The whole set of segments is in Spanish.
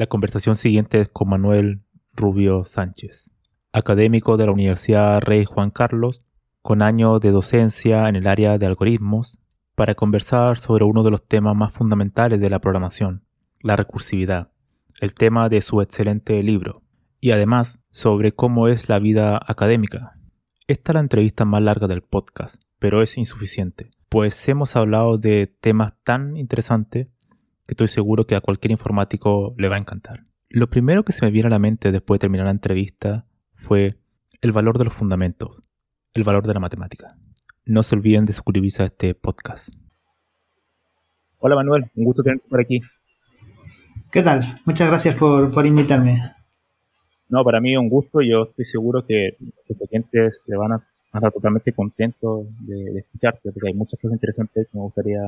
La conversación siguiente es con Manuel Rubio Sánchez, académico de la Universidad Rey Juan Carlos, con años de docencia en el área de algoritmos, para conversar sobre uno de los temas más fundamentales de la programación, la recursividad, el tema de su excelente libro, y además sobre cómo es la vida académica. Esta es la entrevista más larga del podcast, pero es insuficiente, pues hemos hablado de temas tan interesantes que estoy seguro que a cualquier informático le va a encantar. Lo primero que se me viene a la mente después de terminar la entrevista fue el valor de los fundamentos, el valor de la matemática. No se olviden de suscribirse a este podcast. Hola Manuel, un gusto tenerte por aquí. ¿Qué tal? Muchas gracias por, por invitarme. No, para mí es un gusto. Yo estoy seguro que los oyentes se van a, estar totalmente contentos de, escucharte, porque hay muchas cosas interesantes que me gustaría,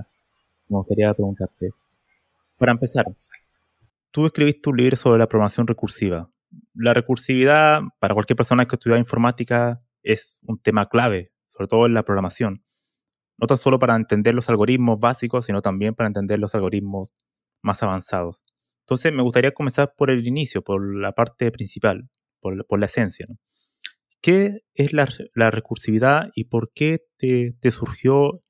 me gustaría preguntarte. Para empezar, tú escribiste un libro sobre la programación recursiva. La recursividad, para cualquier persona que estudia informática, es un tema clave, sobre todo en la programación. No tan solo para entender los algoritmos básicos, sino también para entender los algoritmos más avanzados. Entonces me gustaría comenzar por el inicio, por la parte principal, por, la esencia. ¿Qué es la, recursividad y por qué te, surgió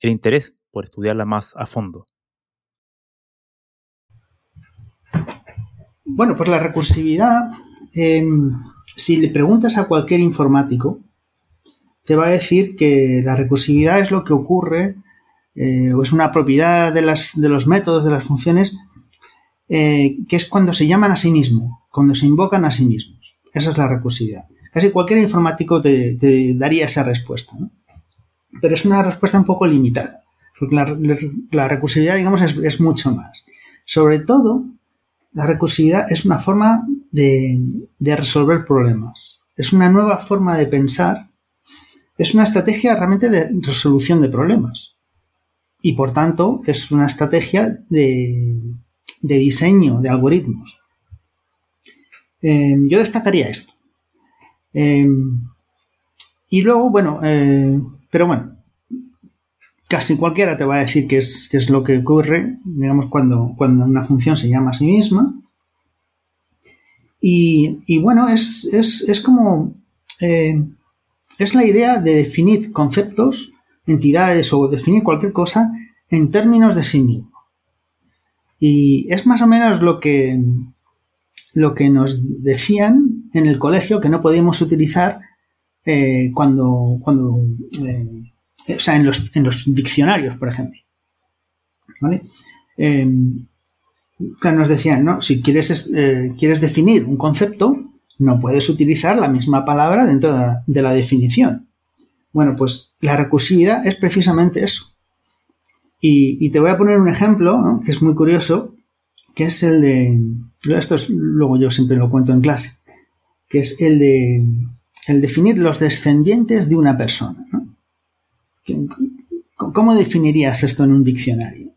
el interés por estudiarla más a fondo? Bueno, pues la recursividad, em, si le preguntas a cualquier informático, te va a decir que la recursividad es lo que ocurre eh, o es una propiedad de, de los métodos, de las funciones, eh, que es cuando se llaman a sí mismos, cuando se invocan a sí mismos. Esa es la recursividad. Casi cualquier informático te, daría esa respuesta, pero es una respuesta un poco limitada, porque la, recursividad, digamos, es, mucho más. Sobre todo, la recursividad es una forma de, resolver problemas. Es una nueva forma de pensar. Es una estrategia realmente de resolución de problemas. Y por tanto, es una estrategia de, de diseño de algoritmos. Em, yo destacaría esto. Em, y luego, bueno, eh, pero bueno, casi cualquiera te va a decir qué es, es lo que ocurre, digamos, cuando, cuando una función se llama a sí misma. Y, bueno, es, como, eh, es la idea de definir conceptos, entidades o definir cualquier cosa en términos de sí mismo. Y es más o menos lo que, lo que nos decían en el colegio que no podíamos utilizar eh, cuando, cuando eh, o sea, en los, en los, diccionarios, por ejemplo. ¿Vale? Em, nos decían, ¿no? Si quieres, eh, quieres definir un concepto, no puedes utilizar la misma palabra dentro de la definición. Bueno, pues la recursividad es precisamente eso. Y, te voy a poner un ejemplo que es muy curioso, que es el de, esto es, luego yo siempre lo cuento en clase, que es el de el definir los descendientes de una persona. ¿Cómo definirías esto en un diccionario?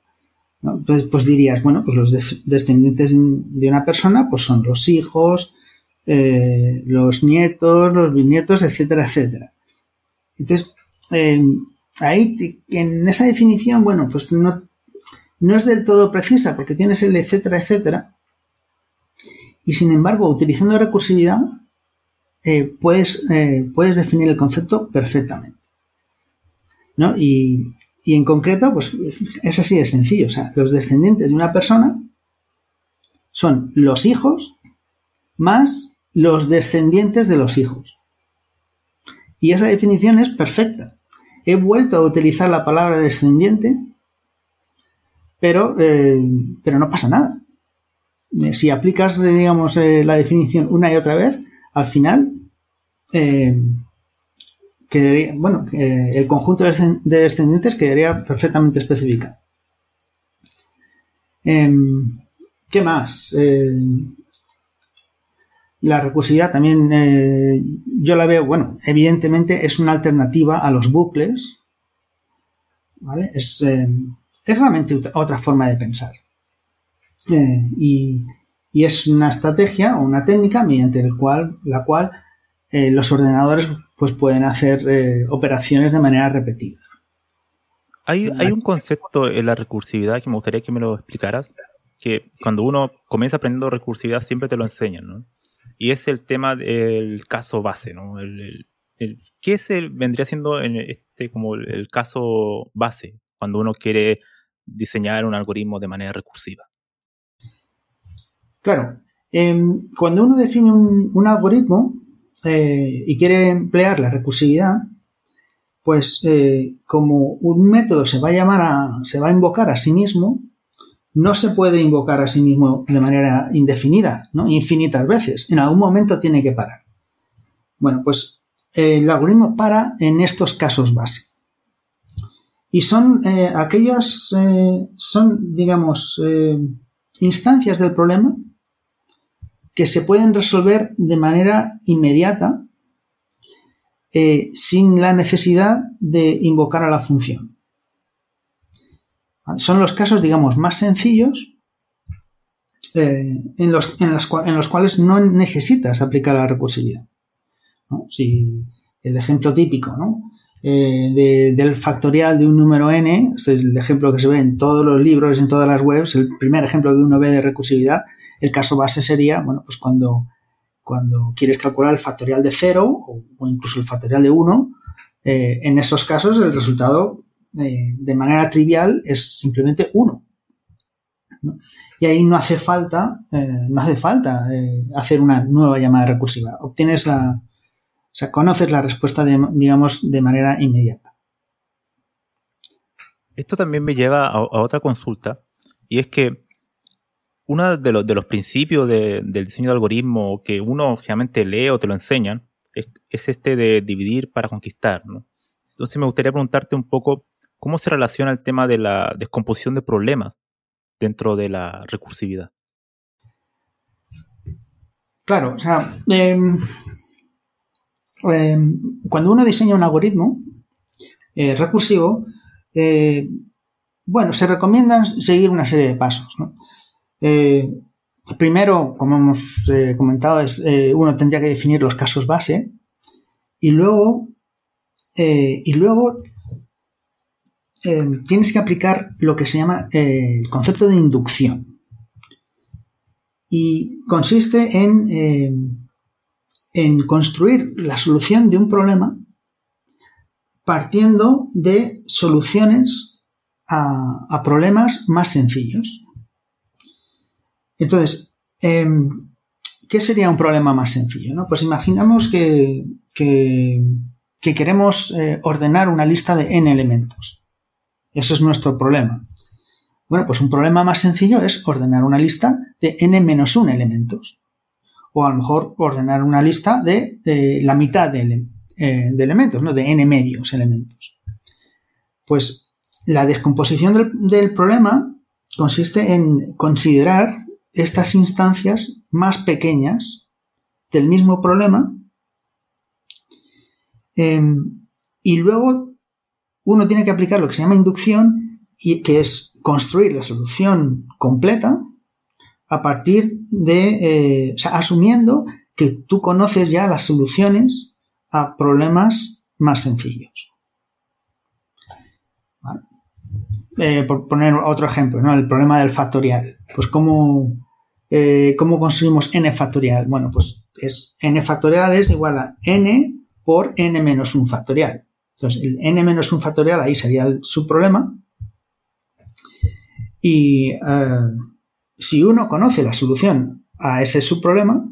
Entonces, pues dirías, bueno, pues los descendientes de una persona pues son los hijos, eh, los nietos, los bisnietos, etcétera, etcétera. Entonces, eh, ahí en esa definición, bueno, pues no, no es del todo precisa porque tienes el etcétera, etcétera. Y sin embargo, utilizando recursividad, eh, puedes, puedes definir el concepto perfectamente. ¿No? Y, y, en concreto, pues es así de sencillo. O sea, los descendientes de una persona son los hijos más los descendientes de los hijos. Y esa definición es perfecta. He vuelto a utilizar la palabra descendiente, pero, eh, pero no pasa nada. Eh, si aplicas, digamos, eh, la definición una y otra vez, al final, bueno, el conjunto de descendientes quedaría perfectamente especificado. Em, ¿Qué más? La recursividad también eh, yo la veo, bueno, evidentemente es una alternativa a los bucles, ¿vale? Es, eh, realmente otra forma de pensar. Eh, y, es una estrategia o una técnica mediante el cual, la cual los ordenadores pues, pueden hacer operaciones de manera repetida. Hay, hay un concepto en la recursividad que me gustaría que me lo explicaras, que cuando uno comienza aprendiendo recursividad siempre te lo enseñan, ¿no? y es el tema del caso base, ¿no? El, ¿Qué es el, vendría siendo en este como el, caso base cuando uno quiere diseñar un algoritmo de manera recursiva? Claro, em, cuando uno define un, algoritmo eh, y quiere emplear la recursividad, pues eh, como un método se va a llamar a, se va a invocar a sí mismo, no se puede invocar a sí mismo de manera indefinida, infinitas veces. En algún momento tiene que parar. Bueno, pues el algoritmo para en estos casos base. Y son eh, aquellas, son, digamos, instancias del problema que se pueden resolver de manera inmediata sin la necesidad de invocar a la función. Son los casos, digamos, más sencillos eh, en, los, en, los, cuales no necesitas aplicar la recursividad. Si el ejemplo típico eh, del factorial de un número n, es el ejemplo que se ve en todos los libros, en todas las webs, el primer ejemplo que uno ve de recursividad, el caso base sería, bueno, pues cuando, cuando quieres calcular el factorial de 0 o, incluso el factorial de 1, eh, en esos casos el resultado eh, de manera trivial es simplemente uno. Y ahí no hace falta, eh, no hace falta hacer una nueva llamada recursiva. Obtienes la, o sea, conoces la respuesta, de, digamos, de manera inmediata. Esto también me lleva a, otra consulta, y es que uno de los, principios del diseño de algoritmo que uno generalmente lee o te lo enseñan es, es este de dividir para conquistar. ¿no? Entonces me gustaría preguntarte un poco ¿Cómo se relaciona el tema de la descomposición de problemas dentro de la recursividad? Claro, o sea, em, em, cuando uno diseña un algoritmo eh, recursivo, eh, bueno, se recomiendan seguir una serie de pasos. Eh, primero, como hemos comentado, es, uno tendría que definir los casos base y luego, y luego eh, tienes que aplicar lo que se llama eh, el concepto de inducción. Y consiste en, eh, en construir la solución de un problema partiendo de soluciones a, problemas más sencillos. Entonces, em, ¿qué sería un problema más sencillo? Pues imaginamos que, que queremos ordenar una lista de n elementos. Eso es nuestro problema. Bueno, pues un problema más sencillo es ordenar una lista de n-1 elementos. O a lo mejor ordenar una lista de la mitad de, eh, de, elementos, ¿no? De n medios elementos. Pues la descomposición del, problema consiste en considerar estas instancias más pequeñas del mismo problema em, y luego uno tiene que aplicar lo que se llama inducción, y que es construir la solución completa a partir de, eh, o sea, asumiendo que tú conoces ya las soluciones a problemas más sencillos. Eh, por poner otro ejemplo, ¿no? el problema del factorial. Pues ¿cómo, eh, ¿cómo construimos n factorial? Bueno, pues es, n factorial es igual a n por n menos un factorial. Entonces, el n menos un factorial ahí sería el subproblema. Y, eh, si uno conoce la solución a ese subproblema,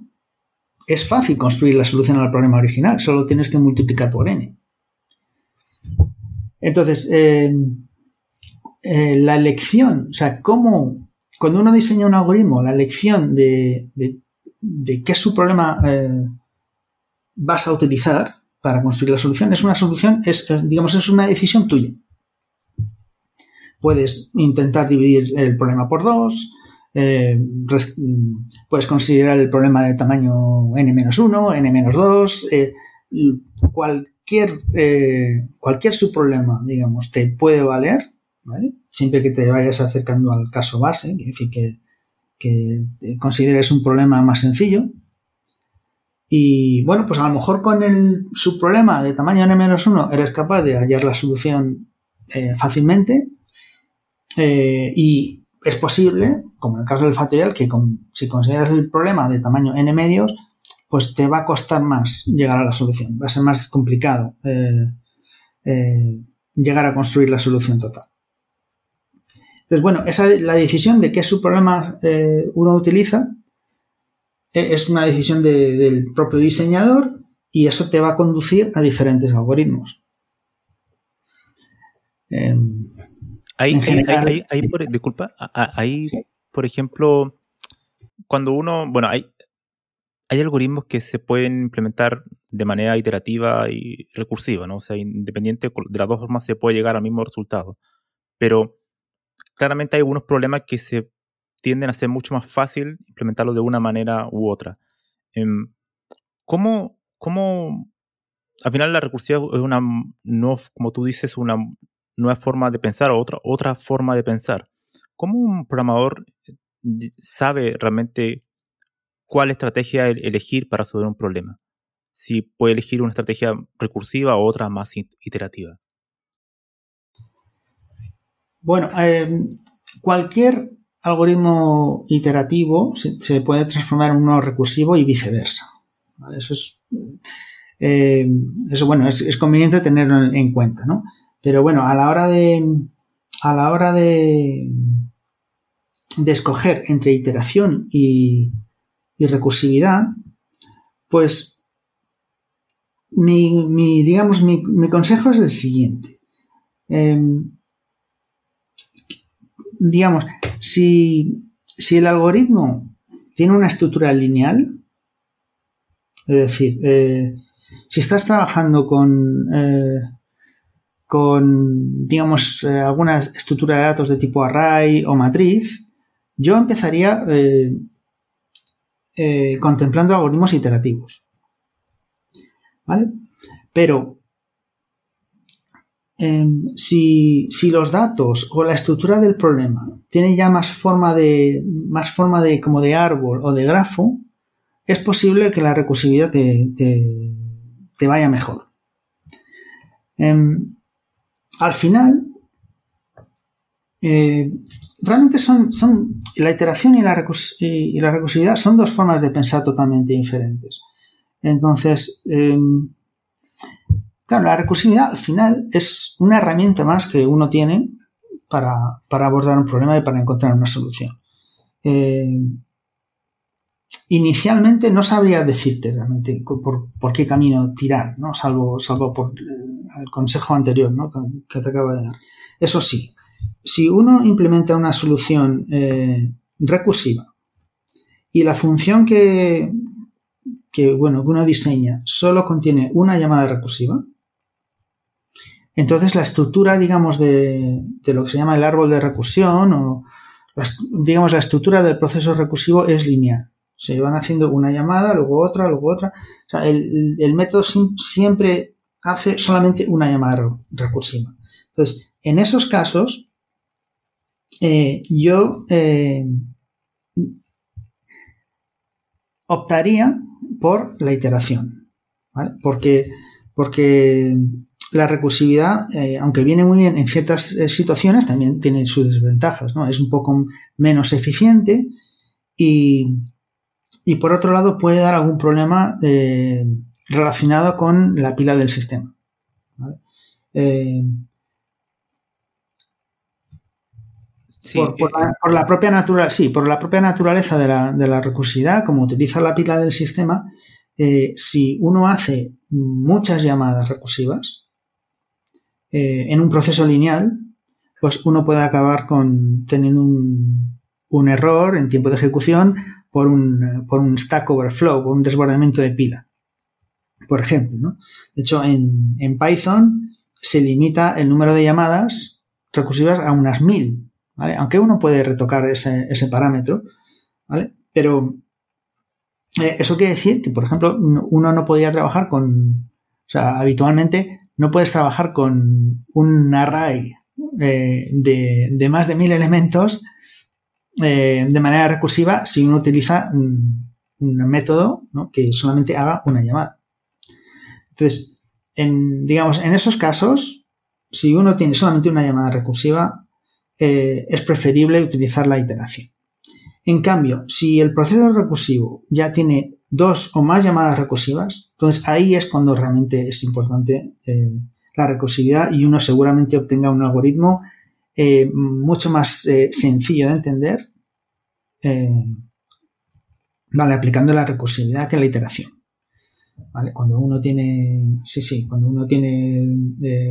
es fácil construir la solución al problema original, solo tienes que multiplicar por n. Entonces, eh, la elección, o sea, cómo, cuando uno diseña un algoritmo, la elección de, de, qué subproblema eh, vas a utilizar para construir la solución es una solución, es, digamos, es una decisión tuya. Puedes intentar dividir el problema por dos, eh, puedes considerar el problema de tamaño n-1, n-2, eh, cualquier, eh, cualquier subproblema, digamos, te puede valer, Siempre que te vayas acercando al caso base, es decir, que, consideres un problema más sencillo. Y bueno, pues a lo mejor con el subproblema de tamaño n-1 eres capaz de hallar la solución fácilmente y es posible, como en el caso del factorial, que si consideras el problema de tamaño n medios, pues te va a costar más llegar a la solución. Va a ser más complicado eh, eh, llegar a construir la solución total. Entonces, bueno, esa, la decisión de qué subproblema eh, uno utiliza es una decisión del propio diseñador y eso te va a conducir a diferentes algoritmos. Por, disculpa, ahí, por ejemplo, cuando uno, bueno, hay, hay algoritmos que se pueden implementar de manera iterativa y recursiva, ¿no? O sea, independiente de las dos formas se puede llegar al mismo resultado. Pero claramente hay algunos problemas que se tienden a ser mucho más fácil implementarlo de una manera u otra. Em, ¿Cómo, cómo al final la recursiva es una, no, como tú dices, una nueva forma de pensar o otra, otra forma de pensar. ¿Cómo un programador sabe realmente cuál estrategia elegir para resolver un problema? Si puede elegir una estrategia recursiva o otra más iterativa. Bueno, em, cualquier algoritmo iterativo se, puede transformar en uno recursivo y viceversa. Eso es, em, eso bueno, es, conveniente tenerlo en, en cuenta, ¿no? Pero bueno, a la hora de. A la hora de. de escoger entre iteración y, recursividad, pues mi, digamos, mi, consejo es el siguiente. Em, digamos, si, el algoritmo tiene una estructura lineal, es decir, eh, si estás trabajando con, eh, con, digamos, eh, alguna estructura de datos de tipo array o matriz, yo empezaría contemplando algoritmos iterativos. ¿Vale? Pero em, si, los datos o la estructura del problema tienen ya más forma de, más forma de como de árbol o de grafo, es posible que la recursividad te, vaya mejor. Em, al final, eh, realmente son, la iteración y la, recursividad son dos formas de pensar totalmente diferentes. Entonces, em, claro, la recursividad al final es una herramienta más que uno tiene para, abordar un problema y para encontrar una solución. Eh, inicialmente no sabría decirte realmente por, qué camino tirar, ¿no? Salvo, salvo por el consejo anterior ¿no? que, te acabo de dar. Eso sí, si uno implementa una solución eh, recursiva y la función que, que, bueno, que uno diseña solo contiene una llamada recursiva, entonces la estructura, digamos, de, lo que se llama el árbol de recursión o, digamos, la estructura del proceso recursivo es lineal. Se van haciendo una llamada, luego otra, luego otra. O sea, el, método siempre hace solamente una llamada recursiva. Entonces, en esos casos, eh, yo eh, optaría por la iteración. ¿vale? Porque, porque la recursividad, eh, aunque viene muy bien en ciertas situaciones, también tiene sus desventajas. ¿no? Es un poco menos eficiente y, y por otro lado puede dar algún problema eh, relacionado con la pila del sistema. Eh, por, la, propia natural, sí, por la propia naturaleza de la, recursividad, como utiliza la pila del sistema, eh, si uno hace muchas llamadas recursivas eh, en un proceso lineal, pues uno puede acabar con teniendo un, error en tiempo de ejecución por un, por un stack overflow, por un desbordamiento de pila. Por ejemplo, De hecho, en, en Python se limita el número de llamadas recursivas a unas mil aunque uno puede retocar ese, parámetro, ¿vale? Pero eh, eso quiere decir que, por ejemplo, uno no podría trabajar con, o sea, habitualmente no puedes trabajar con un array eh, de, más de mil elementos eh, de manera recursiva si uno utiliza un, método que solamente haga una llamada. Entonces, en, digamos, en esos casos, si uno tiene solamente una llamada recursiva, eh, es preferible utilizar la iteración. En cambio, si el proceso recursivo ya tiene dos o más llamadas recursivas, entonces ahí es cuando realmente es importante eh, la recursividad y uno seguramente obtenga un algoritmo eh, mucho más sencillo de entender, vale, aplicando la recursividad que la iteración. ¿Vale? Cuando uno tiene, sí, sí, cuando uno tiene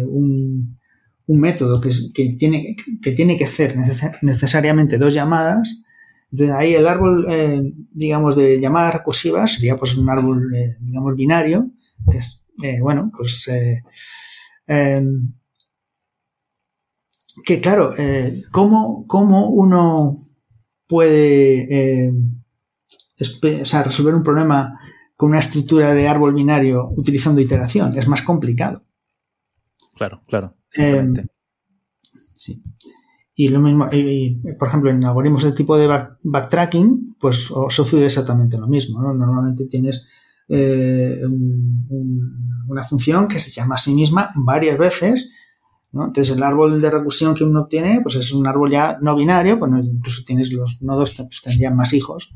un, método que tiene que hacer necesariamente dos llamadas. Entonces ahí el árbol, eh, digamos, de llamadas recursivas sería pues un árbol, eh, digamos, binario, que es, eh, bueno, pues em, que claro, ¿cómo, ¿cómo, uno puede resolver un problema con una estructura de árbol binario utilizando iteración? Es más complicado. Claro, claro. Em, sí. Y lo mismo, por ejemplo, en algoritmos de tipo de backtracking, pues sucede exactamente lo mismo. Normalmente tienes eh, una función que se llama a sí misma varias veces. Entonces, el árbol de recursión que uno obtiene, pues es un árbol ya no binario, pues incluso tienes los nodos, pues tendrían más hijos.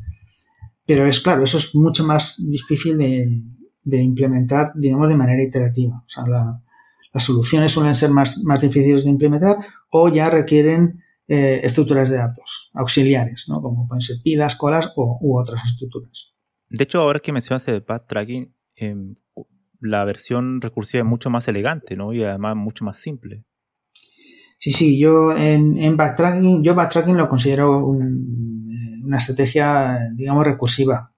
Pero es claro, eso es mucho más difícil de, implementar, digamos, de manera iterativa. O sea, la, las soluciones suelen ser más, más difíciles de implementar o ya requieren eh, estructuras de datos auxiliares, ¿no? como pueden ser pilas, colas o, u otras estructuras. De hecho, ahora que mencionas el backtracking, em, la versión recursiva es mucho más elegante ¿no? y además mucho más simple. Sí, sí, yo en, backtracking, yo backtracking lo considero eh, una estrategia, digamos, recursiva.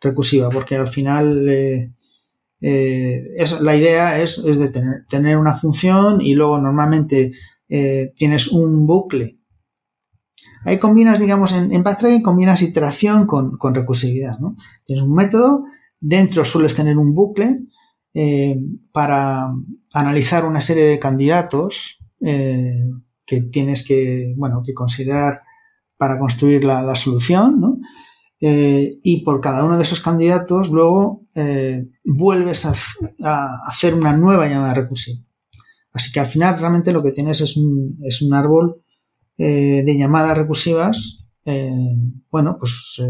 Recursiva, porque al final eh, eh, es, la idea es, es de tener, tener, una función y luego normalmente eh, tienes un bucle. Ahí combinas, digamos, en, en backtracking combinas iteración con, recursividad. Tienes un método, dentro sueles tener un bucle eh, para analizar una serie de candidatos que tienes que, bueno, que considerar para construir la, solución. Eh, y por cada uno de esos candidatos luego eh, vuelves a, hacer una nueva llamada recursiva. Así que al final realmente lo que tienes es un, es un árbol eh, de llamadas recursivas, bueno, pues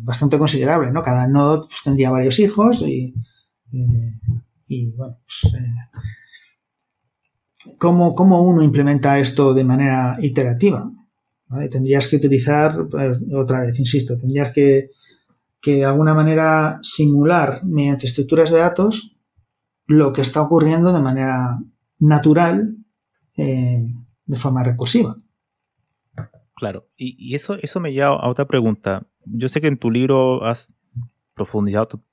bastante considerable, ¿no? Cada nodo pues, tendría varios hijos y, bueno, pues, ¿cómo, ¿cómo uno implementa esto de manera iterativa? Tendrías que utilizar, eh, otra vez, insisto, tendrías que, de alguna manera simular mediante estructuras de datos lo que está ocurriendo de manera natural eh, de forma recursiva. Claro, y, eso, eso me lleva a otra pregunta. Yo sé que en tu libro has profundizado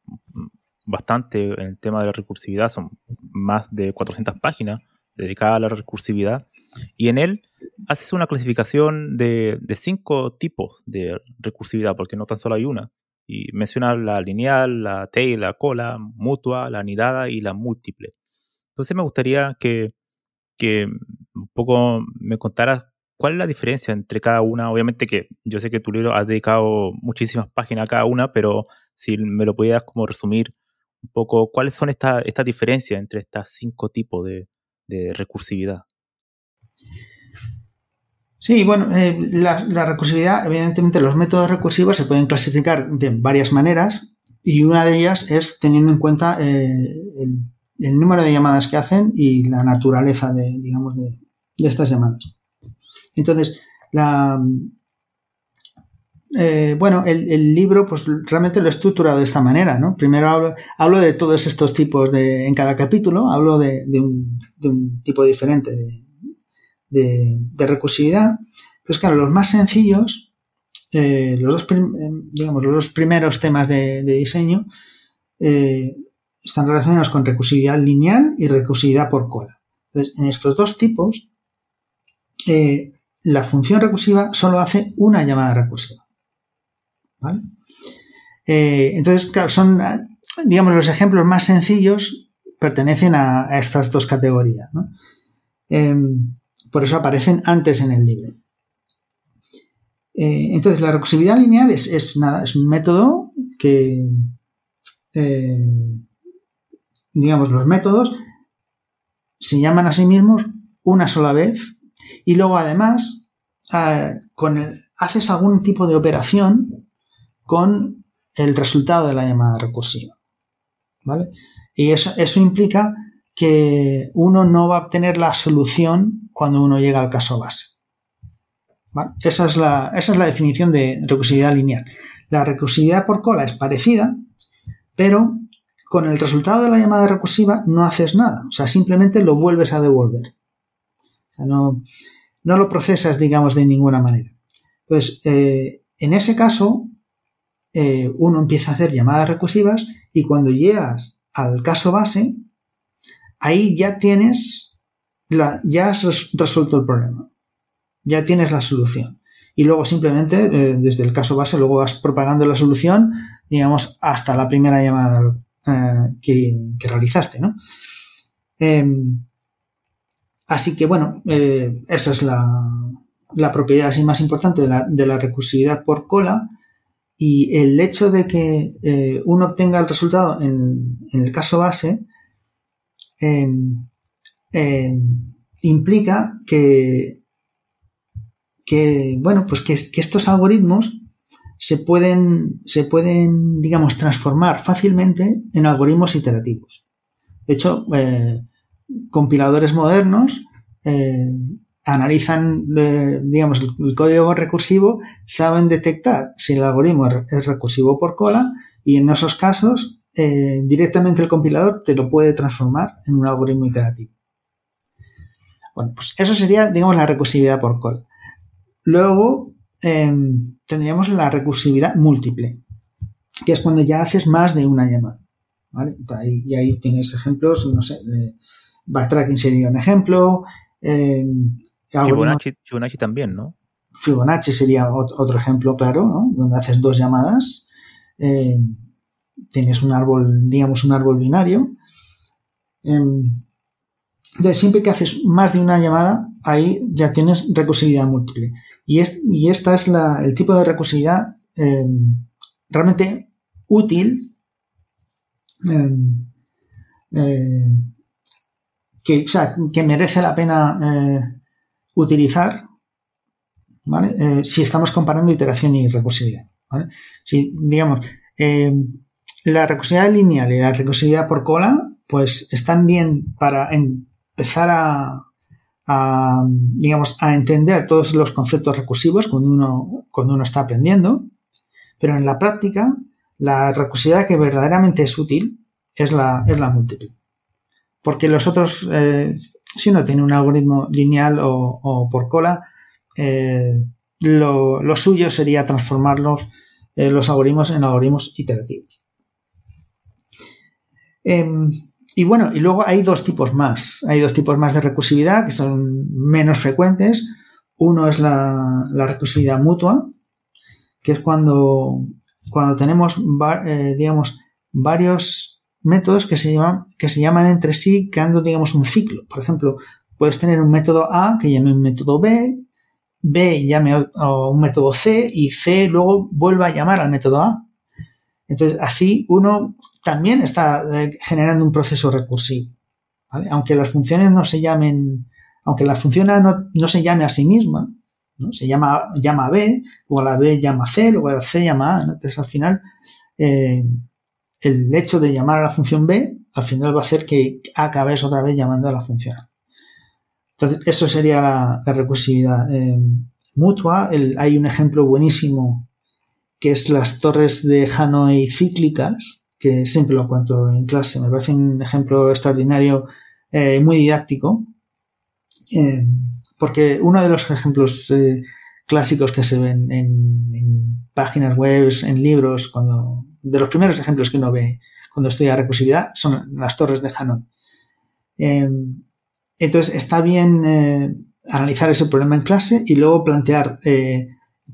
bastante en el tema de la recursividad, son más de 400 páginas dedicadas a la recursividad, y en él haces una clasificación de, cinco tipos de recursividad, porque no tan solo hay una. Y mencionas la lineal, la tail, la cola, mutua, la anidada y la múltiple. Entonces me gustaría que, un poco me contaras cuál es la diferencia entre cada una. Obviamente que yo sé que tu libro ha dedicado muchísimas páginas a cada una, pero si me lo pudieras como resumir un poco, ¿cuáles son estas esta diferencias entre estos cinco tipos de, de recursividad? Sí, bueno, eh, la, recursividad, evidentemente los métodos recursivos se pueden clasificar de varias maneras y una de ellas es teniendo en cuenta eh, el, número de llamadas que hacen y la naturaleza de, digamos, de, estas llamadas. Entonces, La, eh, bueno, el, libro, pues realmente lo he estructurado de esta manera, ¿no? Primero hablo, de todos estos tipos de, en cada capítulo, hablo de, un, tipo diferente de, recursividad. Pues claro, los más sencillos, eh, los, dos eh, digamos, los primeros temas de, diseño están relacionados con recursividad lineal y recursividad por cola. Entonces, en estos dos tipos, la función recursiva solo hace una llamada recursiva. Eh, entonces, claro, son, digamos, los ejemplos más sencillos pertenecen a, estas dos categorías. Em, por eso aparecen antes en el libro. Eh, entonces, la recursividad lineal es, nada, es un método que, eh, digamos, los métodos se llaman a sí mismos una sola vez y luego además con haces algún tipo de operación con el resultado de la llamada recursiva. ¿Vale? Y eso, implica que uno no va a obtener la solución cuando uno llega al caso base. Esa, es la, esa es la definición de recursividad lineal. La recursividad por cola es parecida, pero con el resultado de la llamada recursiva no haces nada. O sea, simplemente lo vuelves a devolver. no, lo procesas, digamos, de ninguna manera. Entonces, eh, en ese caso, eh, uno empieza a hacer llamadas recursivas y cuando llegas al caso base, ahí ya tienes, ya has resuelto el problema, ya tienes la solución. Y luego simplemente, eh, desde el caso base, luego vas propagando la solución, digamos, hasta la primera llamada eh, que, realizaste, ¿no? Em, así que, bueno, esa es la, propiedad así más importante de la, recursividad por cola y el hecho de que eh, uno obtenga el resultado en, el caso base em, em, implica que, bueno, pues que, estos algoritmos se pueden, se pueden, digamos, transformar fácilmente en algoritmos iterativos. De hecho, eh, compiladores modernos eh, analizan, eh, digamos, el, código recursivo, saben detectar si el algoritmo es recursivo por cola y en esos casos directamente el compilador te lo puede transformar en un algoritmo iterativo. Bueno, pues eso sería, digamos, la recursividad por cola. Luego em, tendríamos la recursividad múltiple, que es cuando ya haces más de una llamada. Y ahí tienes ejemplos, no sé, backtracking sería un ejemplo, em, Fibonacci, también, ¿no? Fibonacci sería otro ejemplo, claro, ¿no? Donde haces dos llamadas. Eh, tienes un árbol, digamos, un árbol binario. Entonces, siempre que haces más de una llamada, ahí ya tienes recursividad múltiple. Y, es, y esta es el tipo de recursividad em, realmente útil em, eh, que, que merece la pena eh, utilizar eh, si estamos comparando iteración y recursividad. Si, digamos, eh, la recursividad lineal y la recursividad por cola, pues están bien para empezar a, digamos, a entender todos los conceptos recursivos cuando uno, cuando uno está aprendiendo, pero en la práctica, la recursividad que verdaderamente es útil es la, es la múltiple. Porque los otros, eh, si uno tiene un algoritmo lineal o, por cola, eh, lo, suyo sería transformar eh, los algoritmos en algoritmos iterativos. Y bueno, y luego hay dos tipos más. Hay dos tipos más de recursividad que son menos frecuentes. Uno es la, recursividad mutua, que es cuando, cuando tenemos, eh, digamos, varios métodos que se llaman, que se llaman entre sí creando, digamos, un ciclo. Por ejemplo, puedes tener un método A que llame un método B, B llame a un método C y C luego vuelva a llamar al método A. Entonces, así uno también está eh, generando un proceso recursivo. Aunque las funciones no se llamen, aunque la función A no, se llame a sí misma, ¿no? se llama, llama a B, luego a la B llama C, luego a la C llama A. Entonces, al final, eh, el hecho de llamar a la función b al final va a hacer que acabes otra vez llamando a la función a. Entonces, eso sería la, recursividad eh, mutua. hay un ejemplo buenísimo que es las torres de Hanoi cíclicas, que siempre lo cuento en clase. Me parece un ejemplo extraordinario, eh, muy didáctico, eh, porque uno de los ejemplos eh, clásicos que se ven en, páginas web, en libros, cuando de los primeros ejemplos que uno ve cuando estudia recursividad son las torres de Hanoi. entonces está bien analizar ese problema en clase y luego plantear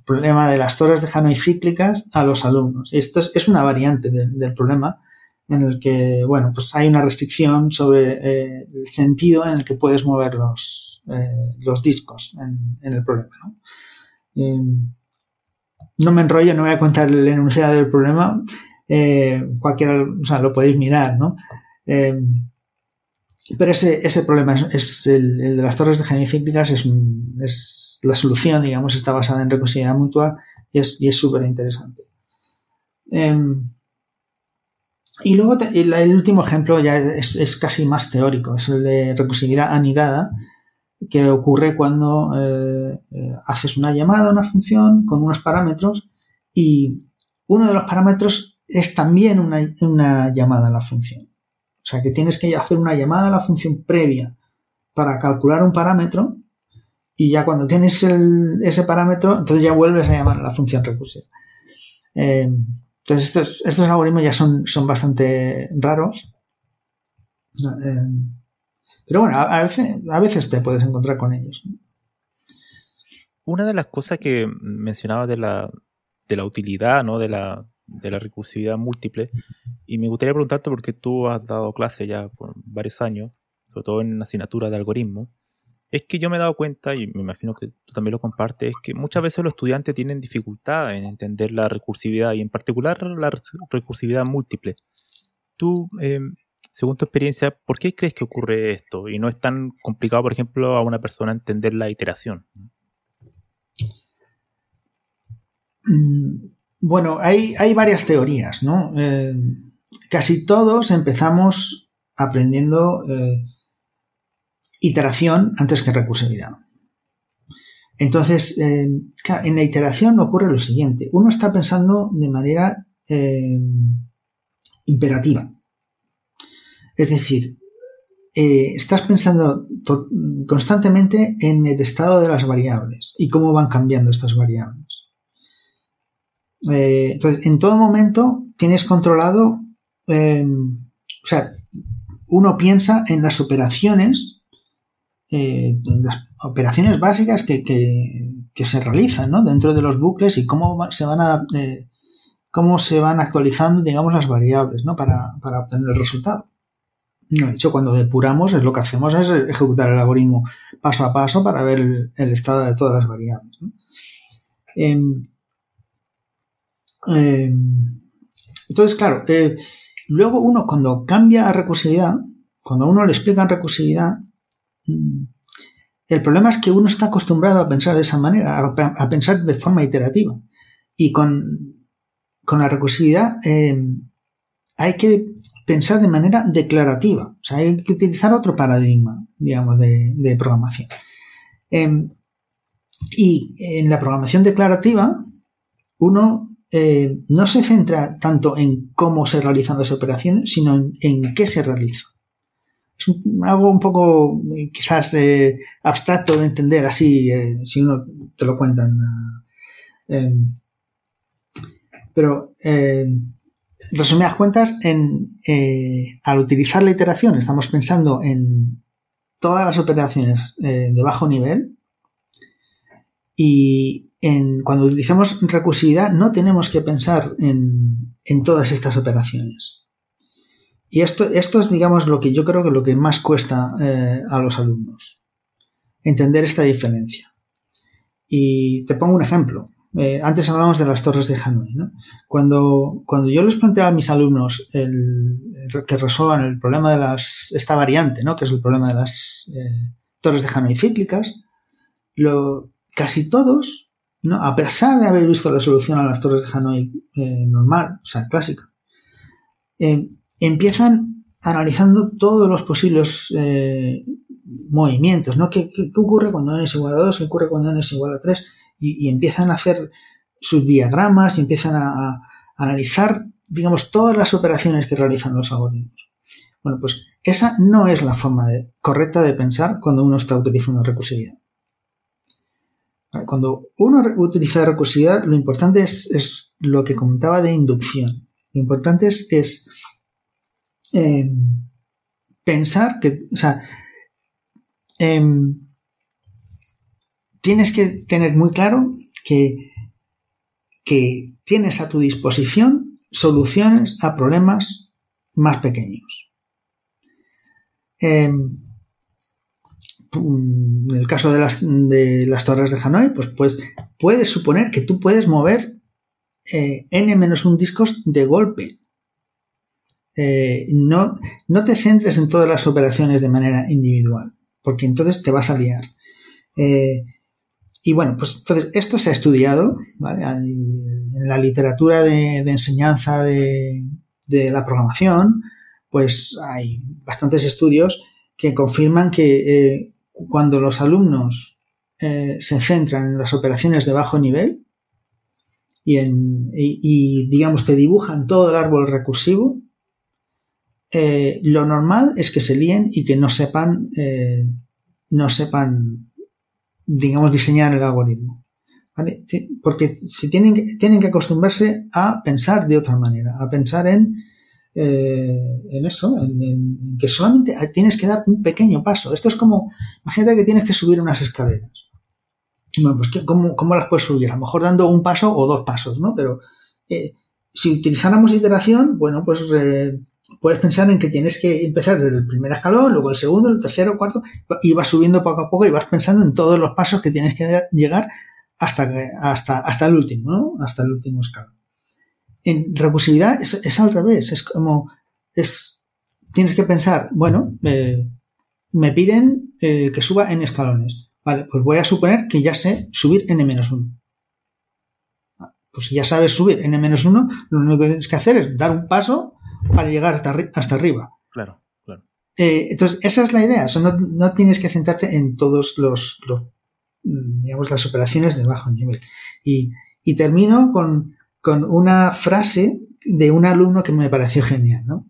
problema de las torres de Hanoi cíclicas a los alumnos. Esto es, una variante del problema en el que, bueno, pues hay una restricción sobre eh, el sentido en el que puedes mover los, eh, los discos en, el problema. ¿no? me enrollo, no voy a contar el enunciado del problema. cualquiera, o sea, lo podéis mirar, ¿no? Pero ese, ese problema es, el, de las torres de genicíclicas es, es la solución, digamos, está basada en recursividad mutua y es súper interesante. Em, y luego el, último ejemplo ya es, casi más teórico, es el de recursividad anidada, que ocurre cuando eh, eh, haces una llamada a una función con unos parámetros y uno de los parámetros es también una, una llamada a la función. O sea que tienes que hacer una llamada a la función previa para calcular un parámetro y ya cuando tienes ese parámetro, entonces ya vuelves a llamar a la función recursiva. Eh, entonces estos, algoritmos ya son, son bastante raros. Eh, pero bueno, a, veces, a veces te puedes encontrar con ellos. Una de las cosas que mencionaba de la, de la utilidad, ¿no? De la, de la recursividad múltiple. Y me gustaría preguntarte, porque tú has dado clase ya por varios años, sobre todo en asignatura de algoritmo, es que yo me he dado cuenta, y me imagino que tú también lo compartes, es que muchas veces los estudiantes tienen dificultad en entender la recursividad y en particular la recursividad múltiple. Tú, em, según tu experiencia, ¿por qué crees que ocurre esto? Y no es tan complicado, por ejemplo, a una persona entender la iteración. Mm, bueno, hay, hay varias teorías, ¿no? Eh, casi todos empezamos aprendiendo eh, iteración antes que recursividad. Entonces, eh, en la iteración ocurre lo siguiente. Uno está pensando de manera imperativa. Es decir, estás pensando constantemente en el estado de las variables y cómo van cambiando estas variables. Eh, entonces, en todo momento tienes controlado, em, o sea, uno piensa en las operaciones, eh, las operaciones básicas que, se realizan dentro de los bucles y cómo se van a, eh, cómo se van actualizando, digamos, las variables para, obtener el resultado. de hecho, cuando depuramos, es lo que hacemos es ejecutar el algoritmo paso a paso para ver el, estado de todas las variables. Em, eh, entonces, claro, eh, luego uno cuando cambia a recursividad, cuando uno le explica en recursividad, el problema es que uno está acostumbrado a pensar de esa manera, a, pensar de forma iterativa. Y con, la recursividad eh, hay que pensar de manera declarativa. O sea, hay que utilizar otro paradigma, digamos, de, programación. y en la programación declarativa, uno eh, no se centra tanto en cómo se realizan las operaciones, sino en, qué se realiza. Es algo un poco eh, quizás eh, abstracto de entender así, si uno te lo cuentan. pero, resumidas cuentas, en, al utilizar la iteración estamos pensando en todas las operaciones de bajo nivel y, cuando utilizamos recursividad no tenemos que pensar en, todas estas operaciones. Y esto, esto es, digamos, lo que yo creo que lo que más cuesta eh, a los alumnos. Entender esta diferencia. Y te pongo un ejemplo. Eh, antes hablábamos de las torres de Hanoi. Cuando, cuando yo les planteaba a mis alumnos el, que resuelvan el problema de las, esta variante, ¿no? que es el problema de las eh, torres de Hanoi cíclicas, lo, casi todos a pesar de haber visto la solución a las torres de Hanoi normal, o sea, clásica, empiezan analizando todos los posibles eh, movimientos, ¿no? ¿Qué, ocurre cuando n es igual a 2? ¿Qué ocurre cuando n es igual a 3? y, empiezan a hacer sus diagramas y empiezan a, analizar, digamos, todas las operaciones que realizan los algoritmos. Bueno, pues esa no es la forma correcta de pensar cuando uno está utilizando recursividad. Cuando uno utiliza recursividad, lo importante es, lo que comentaba de inducción. Lo importante es, eh, pensar que, o sea, em, tienes que tener muy claro que, que tienes a tu disposición soluciones a problemas más pequeños. Em, en el caso de las, de las torres de Hanoi, pues, pues, puedes suponer que tú puedes mover eh, n-1 discos de golpe. Eh, no, no te centres en todas las operaciones de manera individual, porque entonces te vas a liar. Eh, y bueno, pues entonces esto se ha estudiado en la literatura de, enseñanza de, la programación, pues hay bastantes estudios que confirman que cuando los alumnos eh, se centran en las operaciones de bajo nivel y, en, digamos que dibujan todo el árbol recursivo, eh, lo normal es que se líen y que no sepan, eh, no sepan, digamos, diseñar el algoritmo. Porque se tienen, tienen que acostumbrarse a pensar de otra manera, a pensar en eh, en eso, en, que solamente tienes que dar un pequeño paso. Esto es como, imagínate que tienes que subir unas escaleras. Bueno, pues ¿cómo, las puedes subir? A lo mejor dando un paso o dos pasos, ¿no? Pero si utilizáramos iteración, bueno, pues puedes pensar en que tienes que empezar desde el primer escalón, luego el segundo, el tercero, el cuarto, y vas subiendo poco a poco y vas pensando en todos los pasos que tienes que llegar hasta, hasta, hasta el último, ¿no? Hasta el último escalón. En recursividad es, al revés, es como, es, tienes que pensar, bueno, eh, me piden eh, que suba en escalones. Vale, pues voy a suponer que ya sé subir n-1. Ah, pues si ya sabes subir n-1, lo único que tienes que hacer es dar un paso para llegar hasta, arriba. Claro, claro. Eh, entonces, esa es la idea. no, tienes que centrarte en todos los, mm, digamos, las operaciones de bajo nivel. Y, y termino con, con una frase de un alumno que me pareció genial, ¿no?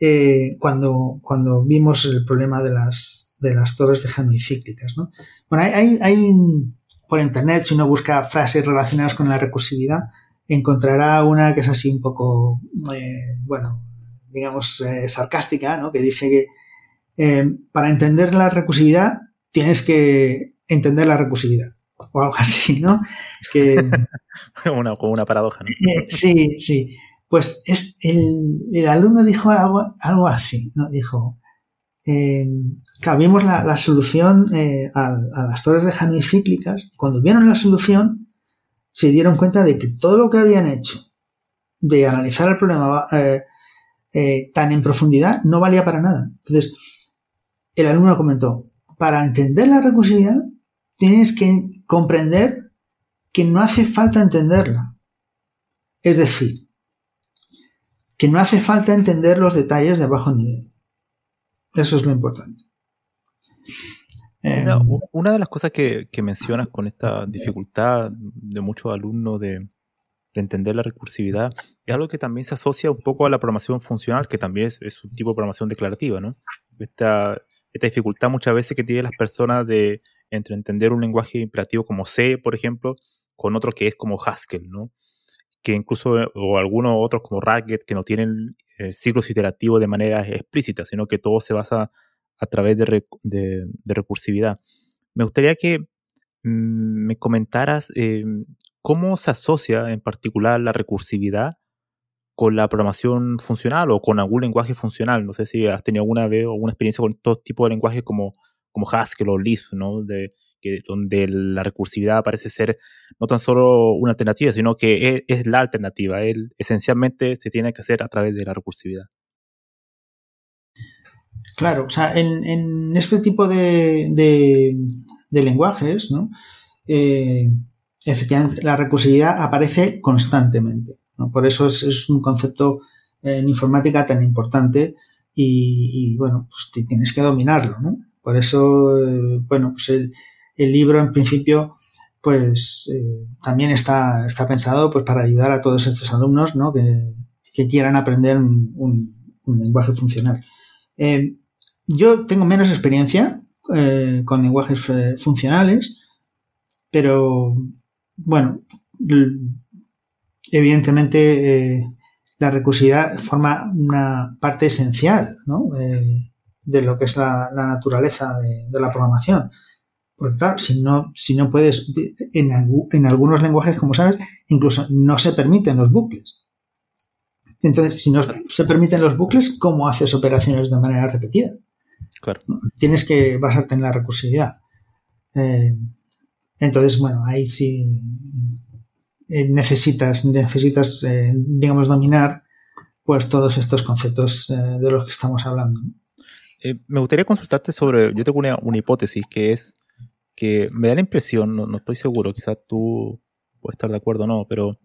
Eh, cuando, cuando vimos el problema de las, de las torres de Hanoi cíclicas, ¿no? Bueno, hay, hay, por internet, si uno busca frases relacionadas con la recursividad, encontrará una que es así un poco, eh, bueno, digamos, eh, sarcástica, ¿no? Que dice que para entender la recursividad tienes que entender la recursividad o algo así, ¿no? Que, una, como una paradoja, ¿no? Eh, sí, sí. Pues es, el, alumno dijo algo, algo así, ¿no? Dijo, eh, vimos la, solución eh, a, las torres de Hanoi cíclicas. Cuando vieron la solución, se dieron cuenta de que todo lo que habían hecho de analizar el problema eh, tan en profundidad no valía para nada. Entonces, el alumno comentó, para entender la recursividad tienes que comprender que no hace falta entenderla. Es decir, que no hace falta entender los detalles de bajo nivel. Eso es lo importante. Una, de las cosas que, mencionas con esta dificultad de muchos alumnos de, entender la recursividad es algo que también se asocia un poco a la programación funcional, que también es, un tipo de programación declarativa, ¿no? Esta, esta dificultad muchas veces que tienen las personas de entre entender un lenguaje imperativo como C, por ejemplo, con otro que es como Haskell, ¿no? Que incluso, eh, o algunos otros como Racket, que no tienen eh, ciclos iterativos de manera explícita, sino que todo se basa a través de, recursividad. Me gustaría que mm, me comentaras eh, cómo se asocia en particular la recursividad con la programación funcional o con algún lenguaje funcional. No sé si has tenido alguna vez alguna experiencia con todo tipo de lenguajes como como Haskell o Lisp, ¿no? De, donde la recursividad parece ser no tan solo una alternativa, sino que es, la alternativa. Él esencialmente se tiene que hacer a través de la recursividad. Claro, o sea, en, este tipo de, de, lenguajes, ¿no? Eh, efectivamente, la recursividad aparece constantemente. Por eso es, un concepto en informática tan importante y, bueno, pues tienes que dominarlo. Por eso, eh, bueno, pues el, libro en principio pues eh, también está, está pensado pues, para ayudar a todos estos alumnos ¿no? que, quieran aprender un, lenguaje funcional. Eh, yo tengo menos experiencia eh, con lenguajes funcionales, pero bueno, evidentemente la recursividad forma una parte esencial ¿no? de lo que es la, naturaleza de la programación. Porque claro, si no, si no puedes, en, en algunos lenguajes, como sabes, incluso no se permiten los bucles. Entonces, si no se permiten los bucles, ¿cómo haces operaciones de manera repetida? Claro. Tienes que basarte en la recursividad. Eh, entonces, bueno, ahí sí eh, necesitas, necesitas eh, digamos, dominar pues todos estos conceptos de los que estamos hablando. me gustaría consultarte sobre, yo tengo una, hipótesis que es que me da la impresión, no, estoy seguro, quizás tú puedes estar de acuerdo o no, pero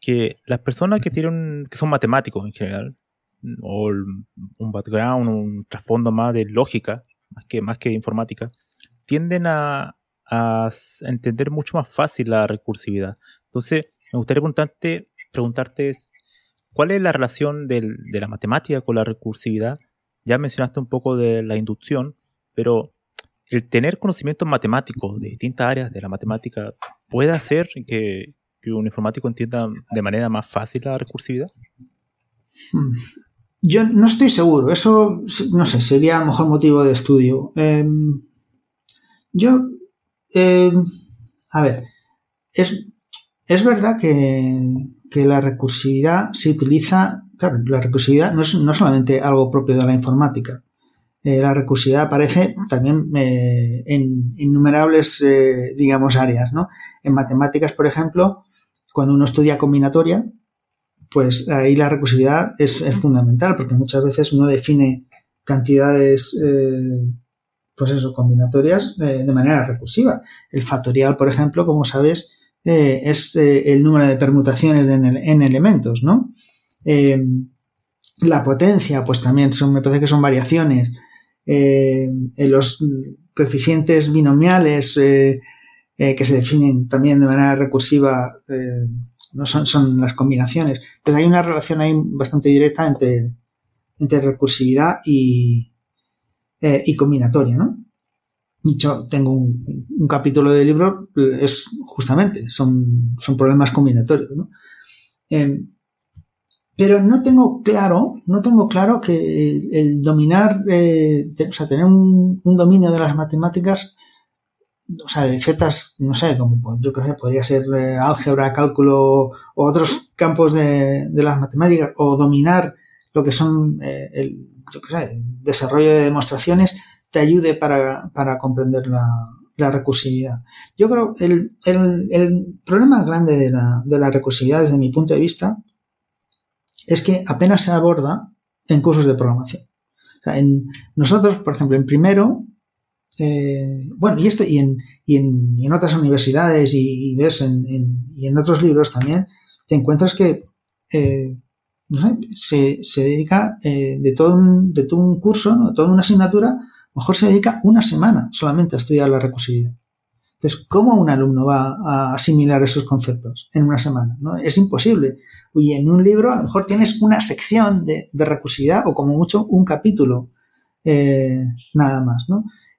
que las personas que tienen, que son matemáticos en general, o un background, un trasfondo más de lógica, más que, más que informática, tienden a, entender mucho más fácil la recursividad. Entonces, me gustaría preguntarte, preguntarte ¿cuál es la relación de la matemática con la recursividad? Ya mencionaste un poco de la inducción, pero el tener conocimientos matemáticos de distintas áreas de la matemática puede hacer que, un informático entienda de manera más fácil la recursividad? Hmm. Yo no estoy seguro. Eso, no sé, sería a lo mejor motivo de estudio. Em, yo, em, a ver, es, es verdad que, la recursividad se utiliza, claro, la recursividad no es no solamente algo propio de la informática. Eh, la recursividad aparece también eh, en innumerables, eh, digamos, áreas, ¿no? En matemáticas, por ejemplo, cuando uno estudia combinatoria, pues ahí la recursividad es, fundamental, porque muchas veces uno define cantidades, pues eso, combinatorias de manera recursiva. El factorial, por ejemplo, como sabes, es el número de permutaciones en, en elementos, ¿no? la potencia, pues también son, me parece que son variaciones eh, los coeficientes binomiales eh, eh, que se definen también de manera recursiva, no son, son las combinaciones. Entonces hay una relación ahí bastante directa entre, entre recursividad y, y combinatoria, ¿no? Yo tengo un, capítulo del libro, es justamente, son, son problemas combinatorios, ¿no? pero no tengo claro, no tengo claro que el, dominar, eh, o sea, tener un, dominio de las matemáticas, o sea, de ciertas, no sé, como pues, yo qué sé, podría ser eh, álgebra, cálculo o otros campos de, las matemáticas, o dominar lo que son eh, el, yo qué sé, desarrollo de demostraciones, te ayude para, comprender la, recursividad. Yo creo el, el, problema grande de la, de la recursividad desde mi punto de vista es que apenas se aborda en cursos de programación. en, nosotros, por ejemplo, en primero, eh, bueno, y esto y en, y en, otras universidades y, ves en, y en otros libros también, te encuentras que eh, se, dedica eh, de, todo un, de todo un curso, de toda una asignatura, mejor se dedica una semana solamente a estudiar la recursividad. Entonces, ¿cómo un alumno va a asimilar esos conceptos en una semana? ¿no? Es imposible. Y en un libro a lo mejor tienes una sección de, recursividad o como mucho un capítulo eh, nada más.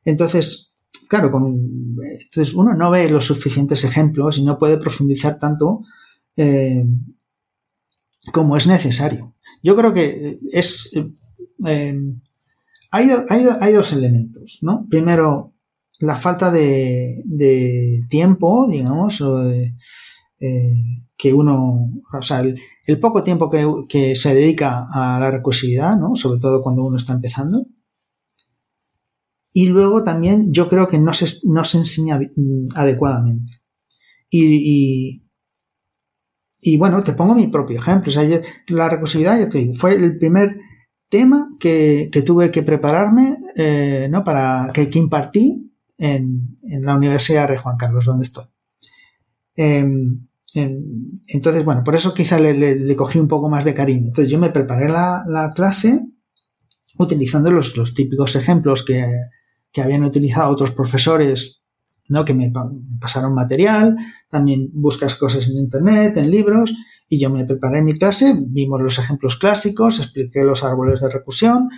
Entonces, claro, con, entonces uno no ve los suficientes ejemplos y no puede profundizar tanto eh, como es necesario. Yo creo que es... Eh, hay, dos elementos, ¿no? Primero, la falta de, tiempo, digamos, eh, que uno, o sea, el, poco tiempo que, se dedica a la recursividad, ¿no? Sobre todo cuando uno está empezando. Y luego también yo creo que no se, no se enseña adecuadamente. Y, y, bueno, te pongo mi propio ejemplo. O sea, la recursividad, ya te digo, fue el primer tema que, tuve que prepararme, eh, ¿no? Para que, que impartí en, en, la Universidad de Juan Carlos, donde estoy. Em, entonces, bueno, por eso quizá le, cogí un poco más de cariño. Entonces yo me preparé la, clase utilizando los, típicos ejemplos que, habían utilizado otros profesores ¿no? Que me, pasaron material, también buscas cosas en internet, en libros, y yo me preparé mi clase, vimos los ejemplos clásicos, expliqué los árboles de recursión,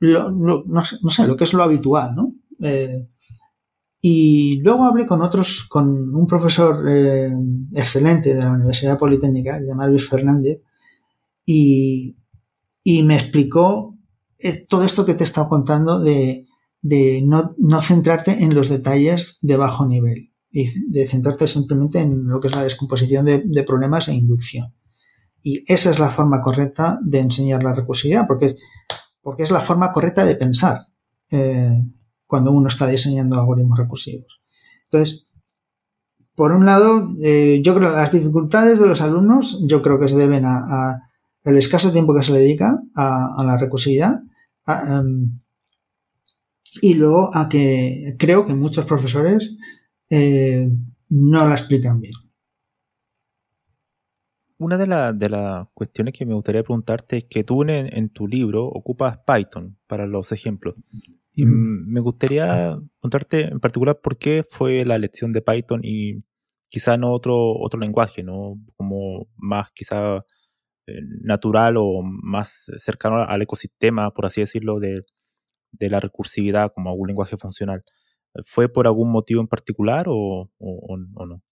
no, sé, lo que es lo habitual, ¿no? Eh, y luego hablé con otros, con un profesor eh, excelente de la Universidad Politécnica, llamado Luis Fernández, y, me explicó eh, todo esto que te he estado contando de, no, centrarte en los detalles de bajo nivel y de centrarte simplemente en lo que es la descomposición de, problemas e inducción. Y esa es la forma correcta de enseñar la recursividad, porque es, porque es la forma correcta de pensar. Eh, cuando uno está diseñando algoritmos recursivos. Entonces, por un lado, eh, yo creo que las dificultades de los alumnos, yo creo que se deben a, el escaso tiempo que se le dedica a, la recursividad em, y luego a que creo que muchos profesores eh, no la explican bien. Una de, las cuestiones que me gustaría preguntarte es que tú en, tu libro ocupas Python para los ejemplos. Y me gustaría preguntarte en particular por qué fue la elección de Python y quizá no otro, otro lenguaje, ¿no? Como más quizá eh, natural o más cercano al ecosistema, por así decirlo, de, la recursividad como algún lenguaje funcional. ¿Fue por algún motivo en particular o, no?